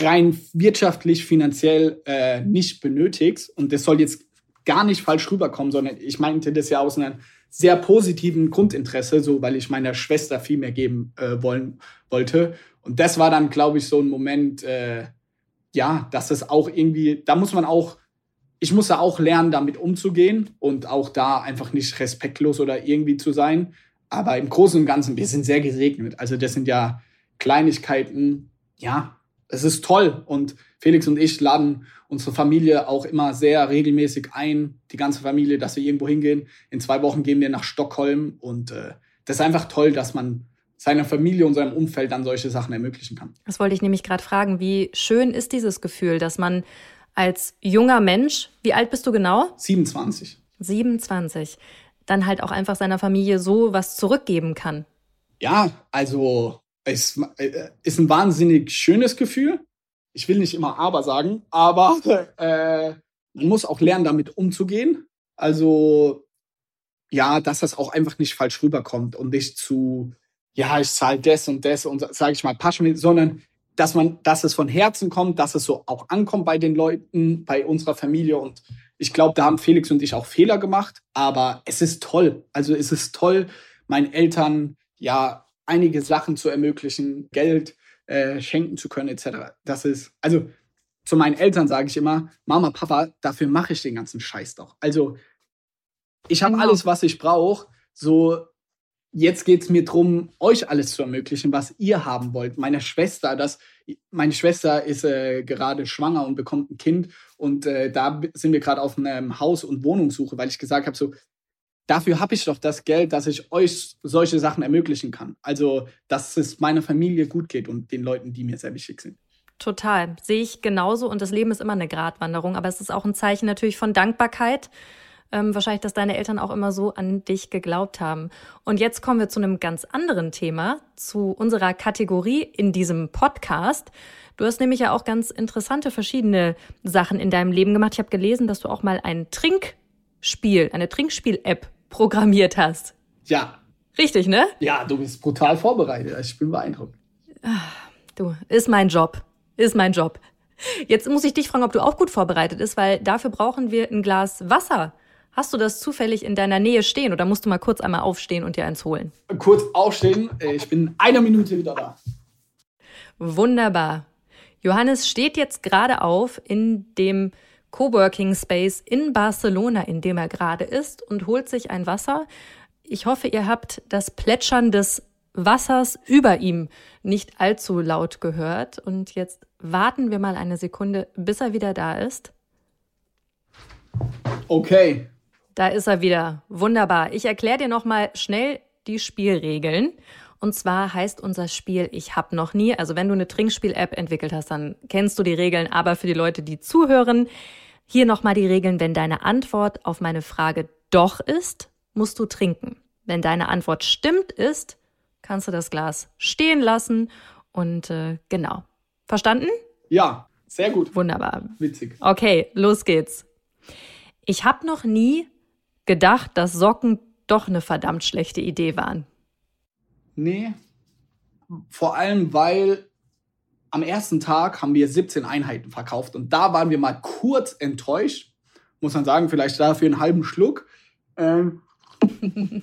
rein wirtschaftlich, finanziell äh, nicht benötigst. Und das soll jetzt gar nicht falsch rüberkommen, sondern ich meinte das ja aus einem sehr positiven Grundinteresse, so weil ich meiner Schwester viel mehr geben äh, wollen wollte. Und das war dann, glaube ich, so ein Moment, äh, ja, dass es auch irgendwie, da muss man auch, ich muss ja auch lernen, damit umzugehen und auch da einfach nicht respektlos oder irgendwie zu sein. Aber im Großen und Ganzen, wir sind sehr gesegnet. Also das sind ja Kleinigkeiten, ja, es ist toll. Und Felix und ich laden unsere Familie auch immer sehr regelmäßig ein, die ganze Familie, dass wir irgendwo hingehen. In zwei Wochen gehen wir nach Stockholm und äh, das ist einfach toll, dass man seiner Familie und seinem Umfeld dann solche Sachen ermöglichen kann. Das wollte ich nämlich gerade fragen. Wie schön ist dieses Gefühl, dass man als junger Mensch, wie alt bist du genau? 27. 27. Dann halt auch einfach seiner Familie so was zurückgeben kann. Ja, also es äh, ist ein wahnsinnig schönes Gefühl. Ich will nicht immer aber sagen, aber äh, man muss auch lernen, damit umzugehen. Also ja, dass das auch einfach nicht falsch rüberkommt und nicht zu, ja, ich zahle das und das und sage ich mal Paschmit, sondern dass man, dass es von Herzen kommt, dass es so auch ankommt bei den Leuten, bei unserer Familie und ich glaube, da haben Felix und ich auch Fehler gemacht, aber es ist toll. Also es ist toll, meinen Eltern ja einige Sachen zu ermöglichen, Geld äh, schenken zu können, etc. Das ist, also zu meinen Eltern sage ich immer, Mama, Papa, dafür mache ich den ganzen Scheiß doch. Also ich habe genau. alles, was ich brauche. So, jetzt geht es mir darum, euch alles zu ermöglichen, was ihr haben wollt. Meine Schwester, das, meine Schwester ist äh, gerade schwanger und bekommt ein Kind. Und äh, da sind wir gerade auf einem Haus- und Wohnungssuche, weil ich gesagt habe, so, dafür habe ich doch das Geld, dass ich euch solche Sachen ermöglichen kann. Also, dass es meiner Familie gut geht und den Leuten, die mir sehr wichtig sind. Total. Sehe ich genauso. Und das Leben ist immer eine Gratwanderung. Aber es ist auch ein Zeichen natürlich von Dankbarkeit. Ähm, wahrscheinlich, dass deine Eltern auch immer so an dich geglaubt haben. Und jetzt kommen wir zu einem ganz anderen Thema, zu unserer Kategorie in diesem Podcast. Du hast nämlich ja auch ganz interessante verschiedene Sachen in deinem Leben gemacht. Ich habe gelesen, dass du auch mal ein Trinkspiel, eine Trinkspiel-App programmiert hast. Ja. Richtig, ne? Ja, du bist brutal vorbereitet. Ich bin beeindruckt. Du, ist mein Job. Ist mein Job. Jetzt muss ich dich fragen, ob du auch gut vorbereitet bist, weil dafür brauchen wir ein Glas Wasser. Hast du das zufällig in deiner Nähe stehen oder musst du mal kurz einmal aufstehen und dir eins holen? Kurz aufstehen. Ich bin eine Minute wieder da. Wunderbar. Johannes steht jetzt gerade auf in dem Coworking Space in Barcelona, in dem er gerade ist, und holt sich ein Wasser. Ich hoffe, ihr habt das Plätschern des Wassers über ihm nicht allzu laut gehört. Und jetzt warten wir mal eine Sekunde, bis er wieder da ist. Okay. Da ist er wieder. Wunderbar. Ich erkläre dir noch mal schnell die Spielregeln. Und zwar heißt unser Spiel Ich hab noch nie. Also wenn du eine Trinkspiel-App entwickelt hast, dann kennst du die Regeln. Aber für die Leute, die zuhören, hier nochmal die Regeln. Wenn deine Antwort auf meine Frage doch ist, musst du trinken. Wenn deine Antwort stimmt ist, kannst du das Glas stehen lassen. Und äh, genau. Verstanden? Ja, sehr gut. Wunderbar. Witzig. Okay, los geht's. Ich habe noch nie gedacht, dass Socken doch eine verdammt schlechte Idee waren. Nee. Vor allem, weil am ersten Tag haben wir 17 Einheiten verkauft und da waren wir mal kurz enttäuscht. Muss man sagen, vielleicht dafür einen halben Schluck. Ähm,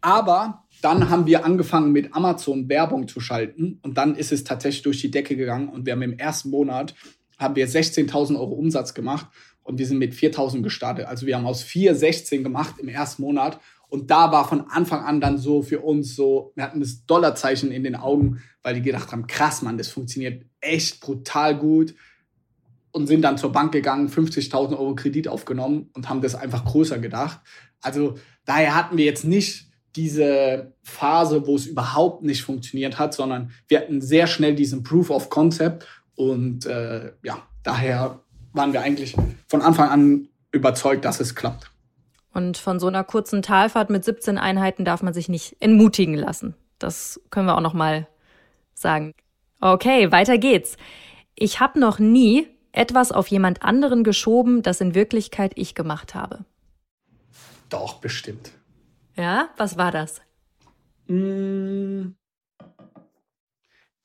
aber dann haben wir angefangen mit Amazon Werbung zu schalten und dann ist es tatsächlich durch die Decke gegangen und wir haben im ersten Monat haben wir 16.000 Euro Umsatz gemacht und wir sind mit 4.000 gestartet. Also wir haben aus 4 16 gemacht im ersten Monat und da war von Anfang an dann so für uns so, wir hatten das Dollarzeichen in den Augen, weil die gedacht haben, krass, Mann, das funktioniert echt brutal gut. Und sind dann zur Bank gegangen, 50.000 Euro Kredit aufgenommen und haben das einfach größer gedacht. Also daher hatten wir jetzt nicht diese Phase, wo es überhaupt nicht funktioniert hat, sondern wir hatten sehr schnell diesen Proof of Concept und äh, ja, daher waren wir eigentlich von Anfang an überzeugt, dass es klappt. Und von so einer kurzen Talfahrt mit 17 Einheiten darf man sich nicht entmutigen lassen. Das können wir auch noch mal sagen. Okay, weiter geht's. Ich habe noch nie etwas auf jemand anderen geschoben, das in Wirklichkeit ich gemacht habe. Doch, bestimmt. Ja, was war das? Hm.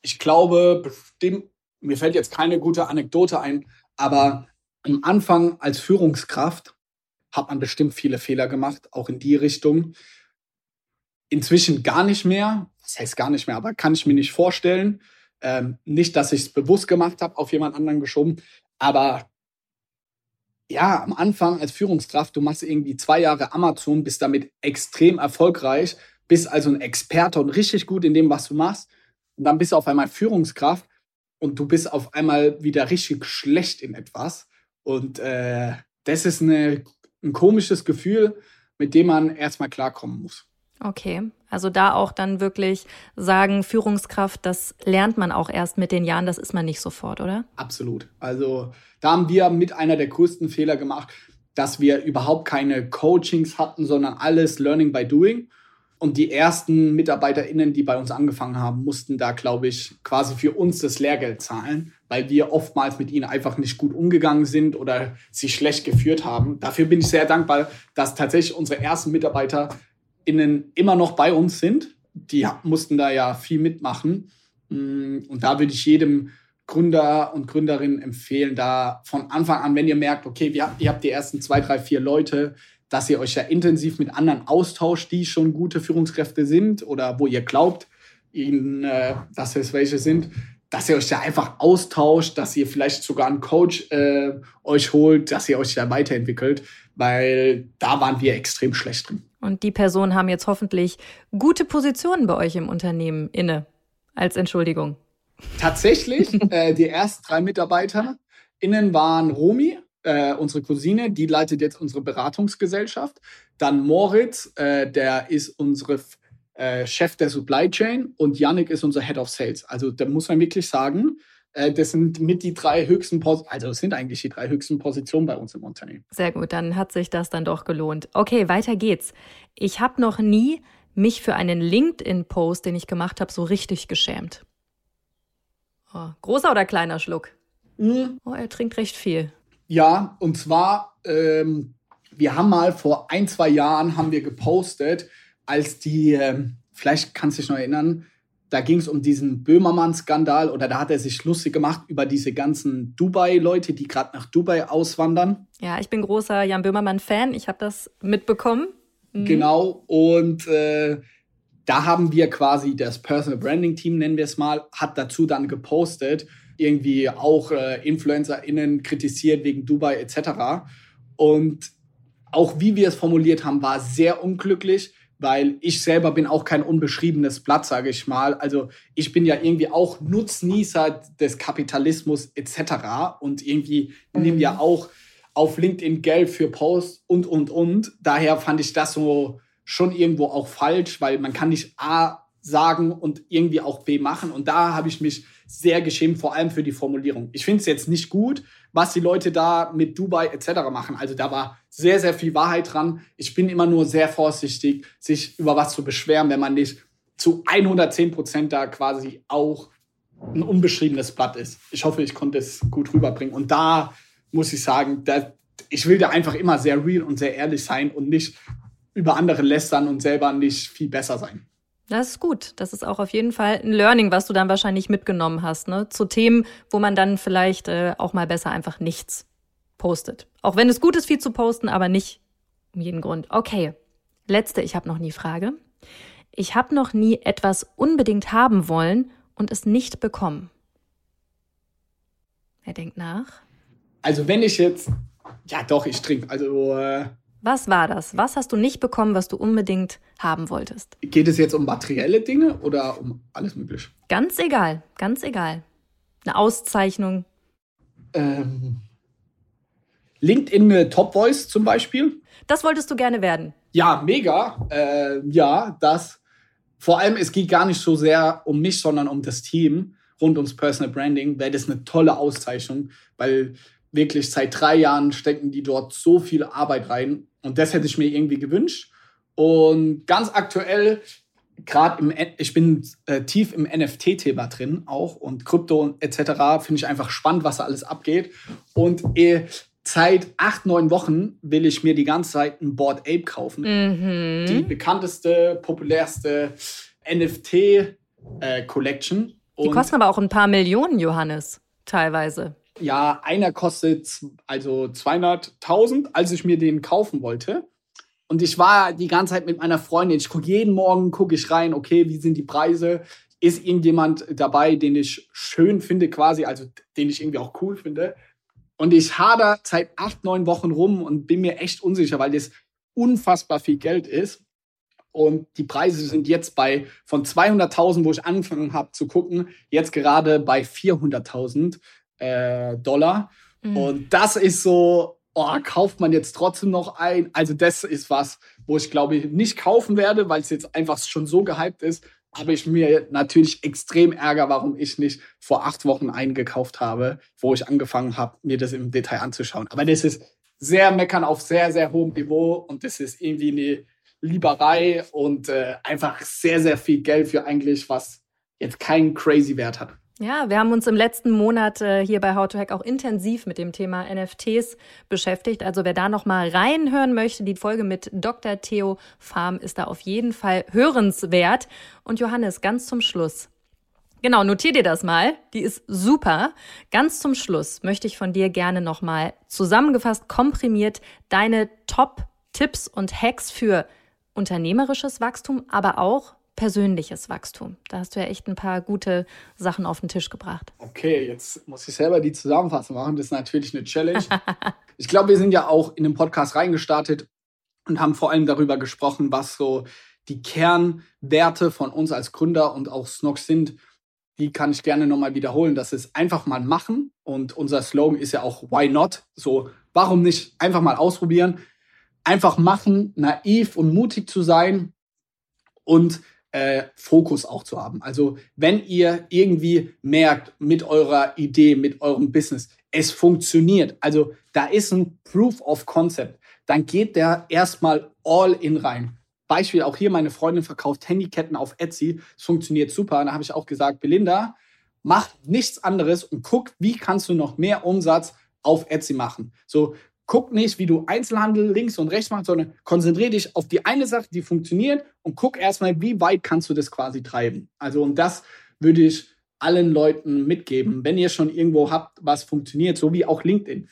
Ich glaube, bestimmt, mir fällt jetzt keine gute Anekdote ein, aber am Anfang als Führungskraft hat man bestimmt viele Fehler gemacht, auch in die Richtung. Inzwischen gar nicht mehr. Das heißt gar nicht mehr, aber kann ich mir nicht vorstellen. Ähm, nicht, dass ich es bewusst gemacht habe, auf jemand anderen geschoben, aber ja, am Anfang als Führungskraft, du machst irgendwie zwei Jahre Amazon, bist damit extrem erfolgreich, bist also ein Experte und richtig gut in dem, was du machst. Und dann bist du auf einmal Führungskraft und du bist auf einmal wieder richtig schlecht in etwas. Und äh, das ist eine ein komisches Gefühl, mit dem man erstmal klarkommen muss. Okay, also da auch dann wirklich sagen, Führungskraft, das lernt man auch erst mit den Jahren, das ist man nicht sofort, oder? Absolut. Also da haben wir mit einer der größten Fehler gemacht, dass wir überhaupt keine Coachings hatten, sondern alles Learning by Doing. Und die ersten MitarbeiterInnen, die bei uns angefangen haben, mussten da, glaube ich, quasi für uns das Lehrgeld zahlen, weil wir oftmals mit ihnen einfach nicht gut umgegangen sind oder sie schlecht geführt haben. Dafür bin ich sehr dankbar, dass tatsächlich unsere ersten MitarbeiterInnen immer noch bei uns sind. Die mussten da ja viel mitmachen. Mm, und da würde ich jedem Gründer und Gründerin empfehlen, da von Anfang an, wenn ihr merkt, okay, ihr habt die ersten zwei, drei, vier Leute, dass ihr euch ja intensiv mit anderen austauscht, die schon gute Führungskräfte sind oder wo ihr glaubt, ihnen, äh, dass es welche sind, dass ihr euch da einfach austauscht, dass ihr vielleicht sogar einen Coach äh, euch holt, dass ihr euch da weiterentwickelt, weil da waren wir extrem schlecht drin. Und die Personen haben jetzt hoffentlich gute Positionen bei euch im Unternehmen inne, als Entschuldigung. Tatsächlich, äh, die ersten drei Mitarbeiter innen waren Romi, äh, unsere Cousine, die leitet jetzt unsere Beratungsgesellschaft. Dann Moritz, äh, der ist unsere äh, Chef der Supply Chain und Yannick ist unser Head of Sales. Also da muss man wirklich sagen, äh, das sind mit die drei höchsten, Pos also es sind eigentlich die drei höchsten Positionen bei uns im Unternehmen. Sehr gut, dann hat sich das dann doch gelohnt. Okay, weiter geht's. Ich habe noch nie mich für einen LinkedIn-Post, den ich gemacht habe, so richtig geschämt. Oh, großer oder kleiner Schluck? Mhm. Oh, er trinkt recht viel. Ja, und zwar, ähm, wir haben mal vor ein, zwei Jahren haben wir gepostet, als die, ähm, vielleicht kannst du dich noch erinnern, da ging es um diesen Böhmermann-Skandal oder da hat er sich lustig gemacht über diese ganzen Dubai-Leute, die gerade nach Dubai auswandern. Ja, ich bin großer Jan Böhmermann-Fan. Ich habe das mitbekommen. Mhm. Genau. Und äh, da haben wir quasi das Personal Branding Team, nennen wir es mal, hat dazu dann gepostet, irgendwie auch äh, InfluencerInnen kritisiert wegen Dubai etc. Und auch wie wir es formuliert haben, war sehr unglücklich, weil ich selber bin auch kein unbeschriebenes Blatt, sage ich mal. Also ich bin ja irgendwie auch Nutznießer des Kapitalismus etc. Und irgendwie mhm. nehme ja auch auf LinkedIn Geld für Posts und, und, und. Daher fand ich das so schon irgendwo auch falsch, weil man kann nicht A, sagen und irgendwie auch B machen. Und da habe ich mich sehr geschämt, vor allem für die Formulierung. Ich finde es jetzt nicht gut, was die Leute da mit Dubai etc. machen. Also da war sehr, sehr viel Wahrheit dran. Ich bin immer nur sehr vorsichtig, sich über was zu beschweren, wenn man nicht zu 110 Prozent da quasi auch ein unbeschriebenes Blatt ist. Ich hoffe, ich konnte es gut rüberbringen. Und da muss ich sagen, da, ich will da einfach immer sehr real und sehr ehrlich sein und nicht über andere lästern und selber nicht viel besser sein. Das ist gut. Das ist auch auf jeden Fall ein Learning, was du dann wahrscheinlich mitgenommen hast, ne? Zu Themen, wo man dann vielleicht äh, auch mal besser einfach nichts postet. Auch wenn es gut ist, viel zu posten, aber nicht um jeden Grund. Okay. Letzte, ich habe noch nie Frage. Ich habe noch nie etwas unbedingt haben wollen und es nicht bekommen. Wer denkt nach? Also wenn ich jetzt, ja doch, ich trinke. Also äh, was war das? Was hast du nicht bekommen, was du unbedingt haben wolltest? Geht es jetzt um materielle Dinge oder um alles Mögliche? Ganz egal, ganz egal. Eine Auszeichnung. Ähm, LinkedIn Top Voice zum Beispiel. Das wolltest du gerne werden. Ja, mega. Äh, ja, das. Vor allem, es geht gar nicht so sehr um mich, sondern um das Team rund ums Personal Branding. Wäre das eine tolle Auszeichnung, weil wirklich seit drei Jahren stecken die dort so viel Arbeit rein und das hätte ich mir irgendwie gewünscht. Und ganz aktuell, gerade im, ich bin äh, tief im NFT-Thema drin auch und Krypto etc. finde ich einfach spannend, was da alles abgeht. Und äh, seit acht, neun Wochen will ich mir die ganze Zeit ein Board Ape kaufen. Mhm. Die bekannteste, populärste NFT-Collection. Äh, die kosten aber auch ein paar Millionen, Johannes, teilweise ja, einer kostet also 200.000, als ich mir den kaufen wollte. Und ich war die ganze Zeit mit meiner Freundin. Ich gucke jeden Morgen, gucke ich rein, okay, wie sind die Preise? Ist irgendjemand dabei, den ich schön finde, quasi, also den ich irgendwie auch cool finde? Und ich hader seit acht, neun Wochen rum und bin mir echt unsicher, weil das unfassbar viel Geld ist. Und die Preise sind jetzt bei von 200.000, wo ich angefangen habe zu gucken, jetzt gerade bei 400.000 äh, Dollar. Mhm. Und das ist so, oh, kauft man jetzt trotzdem noch ein? Also das ist was, wo ich glaube ich nicht kaufen werde, weil es jetzt einfach schon so gehypt ist. Aber ich mir natürlich extrem ärgere, warum ich nicht vor acht Wochen eingekauft habe, wo ich angefangen habe, mir das im Detail anzuschauen. Aber das ist sehr meckern auf sehr, sehr hohem Niveau und das ist irgendwie eine Lieberei und äh, einfach sehr, sehr viel Geld für eigentlich, was jetzt keinen crazy Wert hat. Ja, wir haben uns im letzten Monat äh, hier bei How to Hack auch intensiv mit dem Thema NFTs beschäftigt. Also wer da noch mal reinhören möchte, die Folge mit Dr. Theo Farm ist da auf jeden Fall hörenswert. Und Johannes, ganz zum Schluss. Genau, notier dir das mal. Die ist super. Ganz zum Schluss möchte ich von dir gerne noch mal zusammengefasst, komprimiert deine Top-Tipps und Hacks für unternehmerisches Wachstum, aber auch persönliches Wachstum. Da hast du ja echt ein paar gute Sachen auf den Tisch gebracht. Okay, jetzt muss ich selber die Zusammenfassung machen. Das ist natürlich eine Challenge. ich glaube, wir sind ja auch in den Podcast reingestartet und haben vor allem darüber gesprochen, was so die Kernwerte von uns als Gründer und auch Snox sind. Die kann ich gerne nochmal wiederholen. Das ist einfach mal machen. Und unser Slogan ist ja auch Why not? So, warum nicht einfach mal ausprobieren? Einfach machen, naiv und mutig zu sein und äh, Fokus auch zu haben. Also wenn ihr irgendwie merkt mit eurer Idee, mit eurem Business, es funktioniert, also da ist ein Proof of Concept, dann geht der erstmal all in rein. Beispiel auch hier, meine Freundin verkauft Handyketten auf Etsy, es funktioniert super. Und da habe ich auch gesagt, Belinda, mach nichts anderes und guck, wie kannst du noch mehr Umsatz auf Etsy machen. So, guck nicht, wie du Einzelhandel links und rechts machst, sondern konzentriere dich auf die eine Sache, die funktioniert und guck erstmal, wie weit kannst du das quasi treiben. Also und das würde ich allen Leuten mitgeben, wenn ihr schon irgendwo habt, was funktioniert, so wie auch LinkedIn.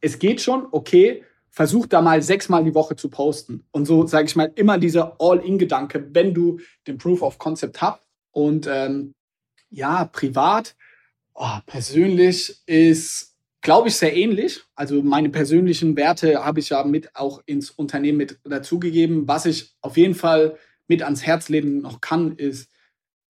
Es geht schon, okay, versuch da mal sechsmal die Woche zu posten. Und so, sage ich mal, immer dieser All-in-Gedanke, wenn du den Proof of Concept habt. Und ähm, ja, privat, oh, persönlich ist glaube ich, sehr ähnlich. Also meine persönlichen Werte habe ich ja mit auch ins Unternehmen mit dazugegeben. Was ich auf jeden Fall mit ans Herz legen noch kann, ist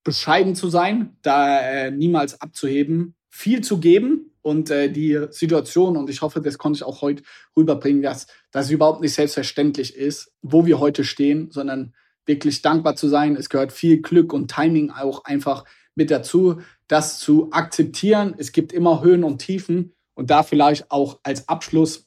bescheiden zu sein, da äh, niemals abzuheben, viel zu geben und äh, die Situation, und ich hoffe, das konnte ich auch heute rüberbringen, dass das überhaupt nicht selbstverständlich ist, wo wir heute stehen, sondern wirklich dankbar zu sein. Es gehört viel Glück und Timing auch einfach mit dazu, das zu akzeptieren. Es gibt immer Höhen und Tiefen und da vielleicht auch als Abschluss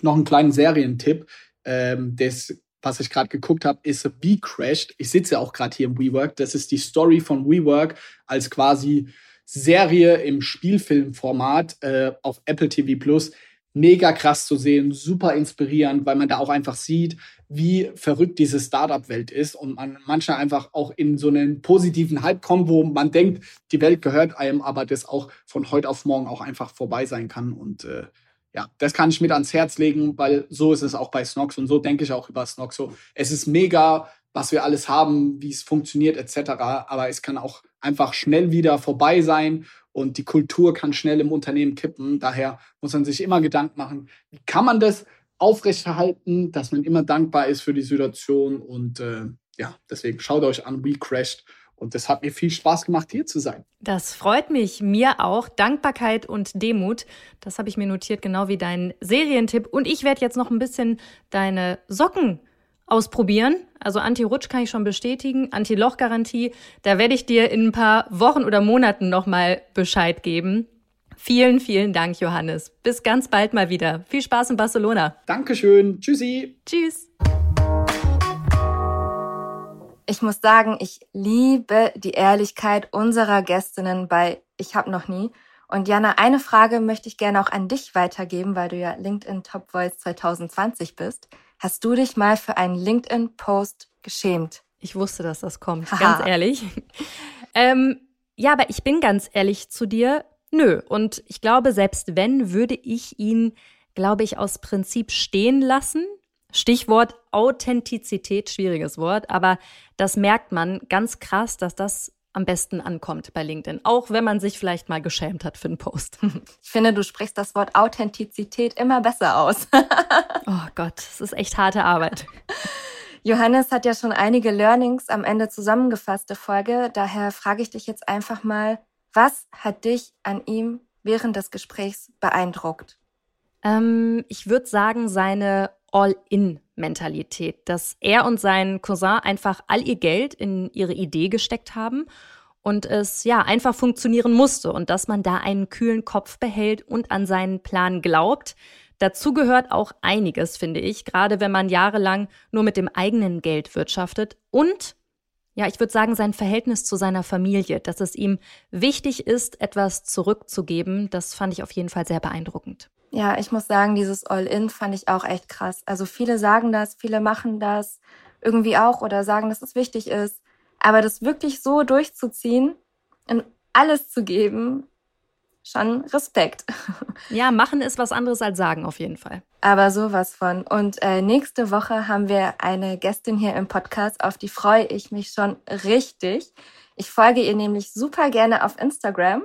noch einen kleinen Serientipp. Ähm, das, was ich gerade geguckt habe, ist Be Crashed. Ich sitze auch gerade hier im WeWork. Das ist die Story von WeWork als quasi Serie im Spielfilmformat äh, auf Apple TV Plus. Mega krass zu sehen, super inspirierend, weil man da auch einfach sieht, wie verrückt diese Startup-Welt ist und man manchmal einfach auch in so einen positiven Hype kommt, wo man denkt, die Welt gehört einem, aber das auch von heute auf morgen auch einfach vorbei sein kann. Und äh, ja, das kann ich mit ans Herz legen, weil so ist es auch bei Snox und so denke ich auch über Snox. So, es ist mega, was wir alles haben, wie es funktioniert etc. Aber es kann auch einfach schnell wieder vorbei sein und die Kultur kann schnell im Unternehmen kippen. Daher muss man sich immer Gedanken machen, wie kann man das aufrechterhalten, dass man immer dankbar ist für die Situation und äh, ja, deswegen schaut euch an We Crashed und es hat mir viel Spaß gemacht, hier zu sein. Das freut mich, mir auch. Dankbarkeit und Demut, das habe ich mir notiert, genau wie dein Serientipp. Und ich werde jetzt noch ein bisschen deine Socken ausprobieren. Also Anti-Rutsch kann ich schon bestätigen, Anti-Loch-Garantie. Da werde ich dir in ein paar Wochen oder Monaten nochmal Bescheid geben. Vielen, vielen Dank, Johannes. Bis ganz bald mal wieder. Viel Spaß in Barcelona. Dankeschön. Tschüssi. Tschüss. Ich muss sagen, ich liebe die Ehrlichkeit unserer Gästinnen bei Ich hab noch nie. Und Jana, eine Frage möchte ich gerne auch an dich weitergeben, weil du ja LinkedIn Top Voice 2020 bist. Hast du dich mal für einen LinkedIn-Post geschämt? Ich wusste, dass das kommt, Haha. ganz ehrlich. ähm, ja, aber ich bin ganz ehrlich zu dir. Nö. Und ich glaube, selbst wenn, würde ich ihn, glaube ich, aus Prinzip stehen lassen. Stichwort Authentizität, schwieriges Wort, aber das merkt man ganz krass, dass das am besten ankommt bei LinkedIn, auch wenn man sich vielleicht mal geschämt hat für einen Post. Ich finde, du sprichst das Wort Authentizität immer besser aus. oh Gott, es ist echt harte Arbeit. Johannes hat ja schon einige Learnings am Ende zusammengefasst der Folge. Daher frage ich dich jetzt einfach mal, was hat dich an ihm während des Gesprächs beeindruckt? Ähm, ich würde sagen, seine All-in-Mentalität, dass er und sein Cousin einfach all ihr Geld in ihre Idee gesteckt haben und es ja einfach funktionieren musste und dass man da einen kühlen Kopf behält und an seinen Plan glaubt. Dazu gehört auch einiges, finde ich, gerade wenn man jahrelang nur mit dem eigenen Geld wirtschaftet und ja, ich würde sagen, sein Verhältnis zu seiner Familie, dass es ihm wichtig ist, etwas zurückzugeben, das fand ich auf jeden Fall sehr beeindruckend. Ja, ich muss sagen, dieses All-In fand ich auch echt krass. Also viele sagen das, viele machen das irgendwie auch oder sagen, dass es wichtig ist. Aber das wirklich so durchzuziehen und alles zu geben, schon Respekt. Ja, machen ist was anderes als sagen, auf jeden Fall. Aber sowas von. Und äh, nächste Woche haben wir eine Gästin hier im Podcast, auf die freue ich mich schon richtig. Ich folge ihr nämlich super gerne auf Instagram.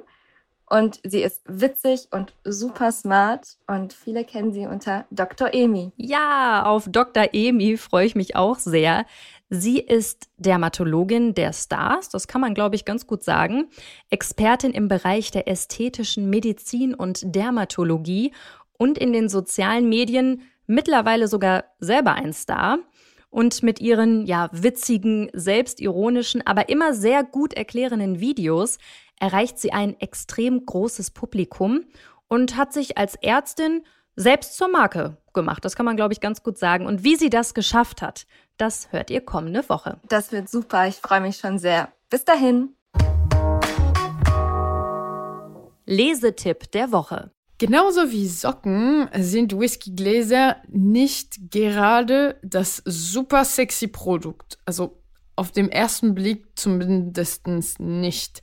Und sie ist witzig und super smart und viele kennen sie unter Dr. Emi. Ja, auf Dr. Emi freue ich mich auch sehr. Sie ist Dermatologin der Stars, das kann man, glaube ich, ganz gut sagen, Expertin im Bereich der ästhetischen Medizin und Dermatologie und in den sozialen Medien mittlerweile sogar selber ein Star. Und mit ihren, ja, witzigen, selbstironischen, aber immer sehr gut erklärenden Videos erreicht sie ein extrem großes Publikum und hat sich als Ärztin selbst zur Marke gemacht. Das kann man, glaube ich, ganz gut sagen. Und wie sie das geschafft hat, das hört ihr kommende Woche. Das wird super. Ich freue mich schon sehr. Bis dahin. Lesetipp der Woche. Genauso wie Socken sind Whiskygläser nicht gerade das super sexy Produkt. Also auf dem ersten Blick zumindest nicht.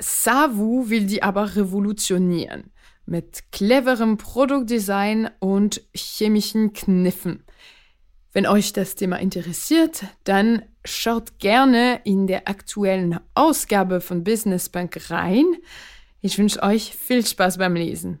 Savu will die aber revolutionieren mit cleverem Produktdesign und chemischen Kniffen. Wenn euch das Thema interessiert, dann schaut gerne in der aktuellen Ausgabe von Business Bank rein. Ich wünsche euch viel Spaß beim Lesen.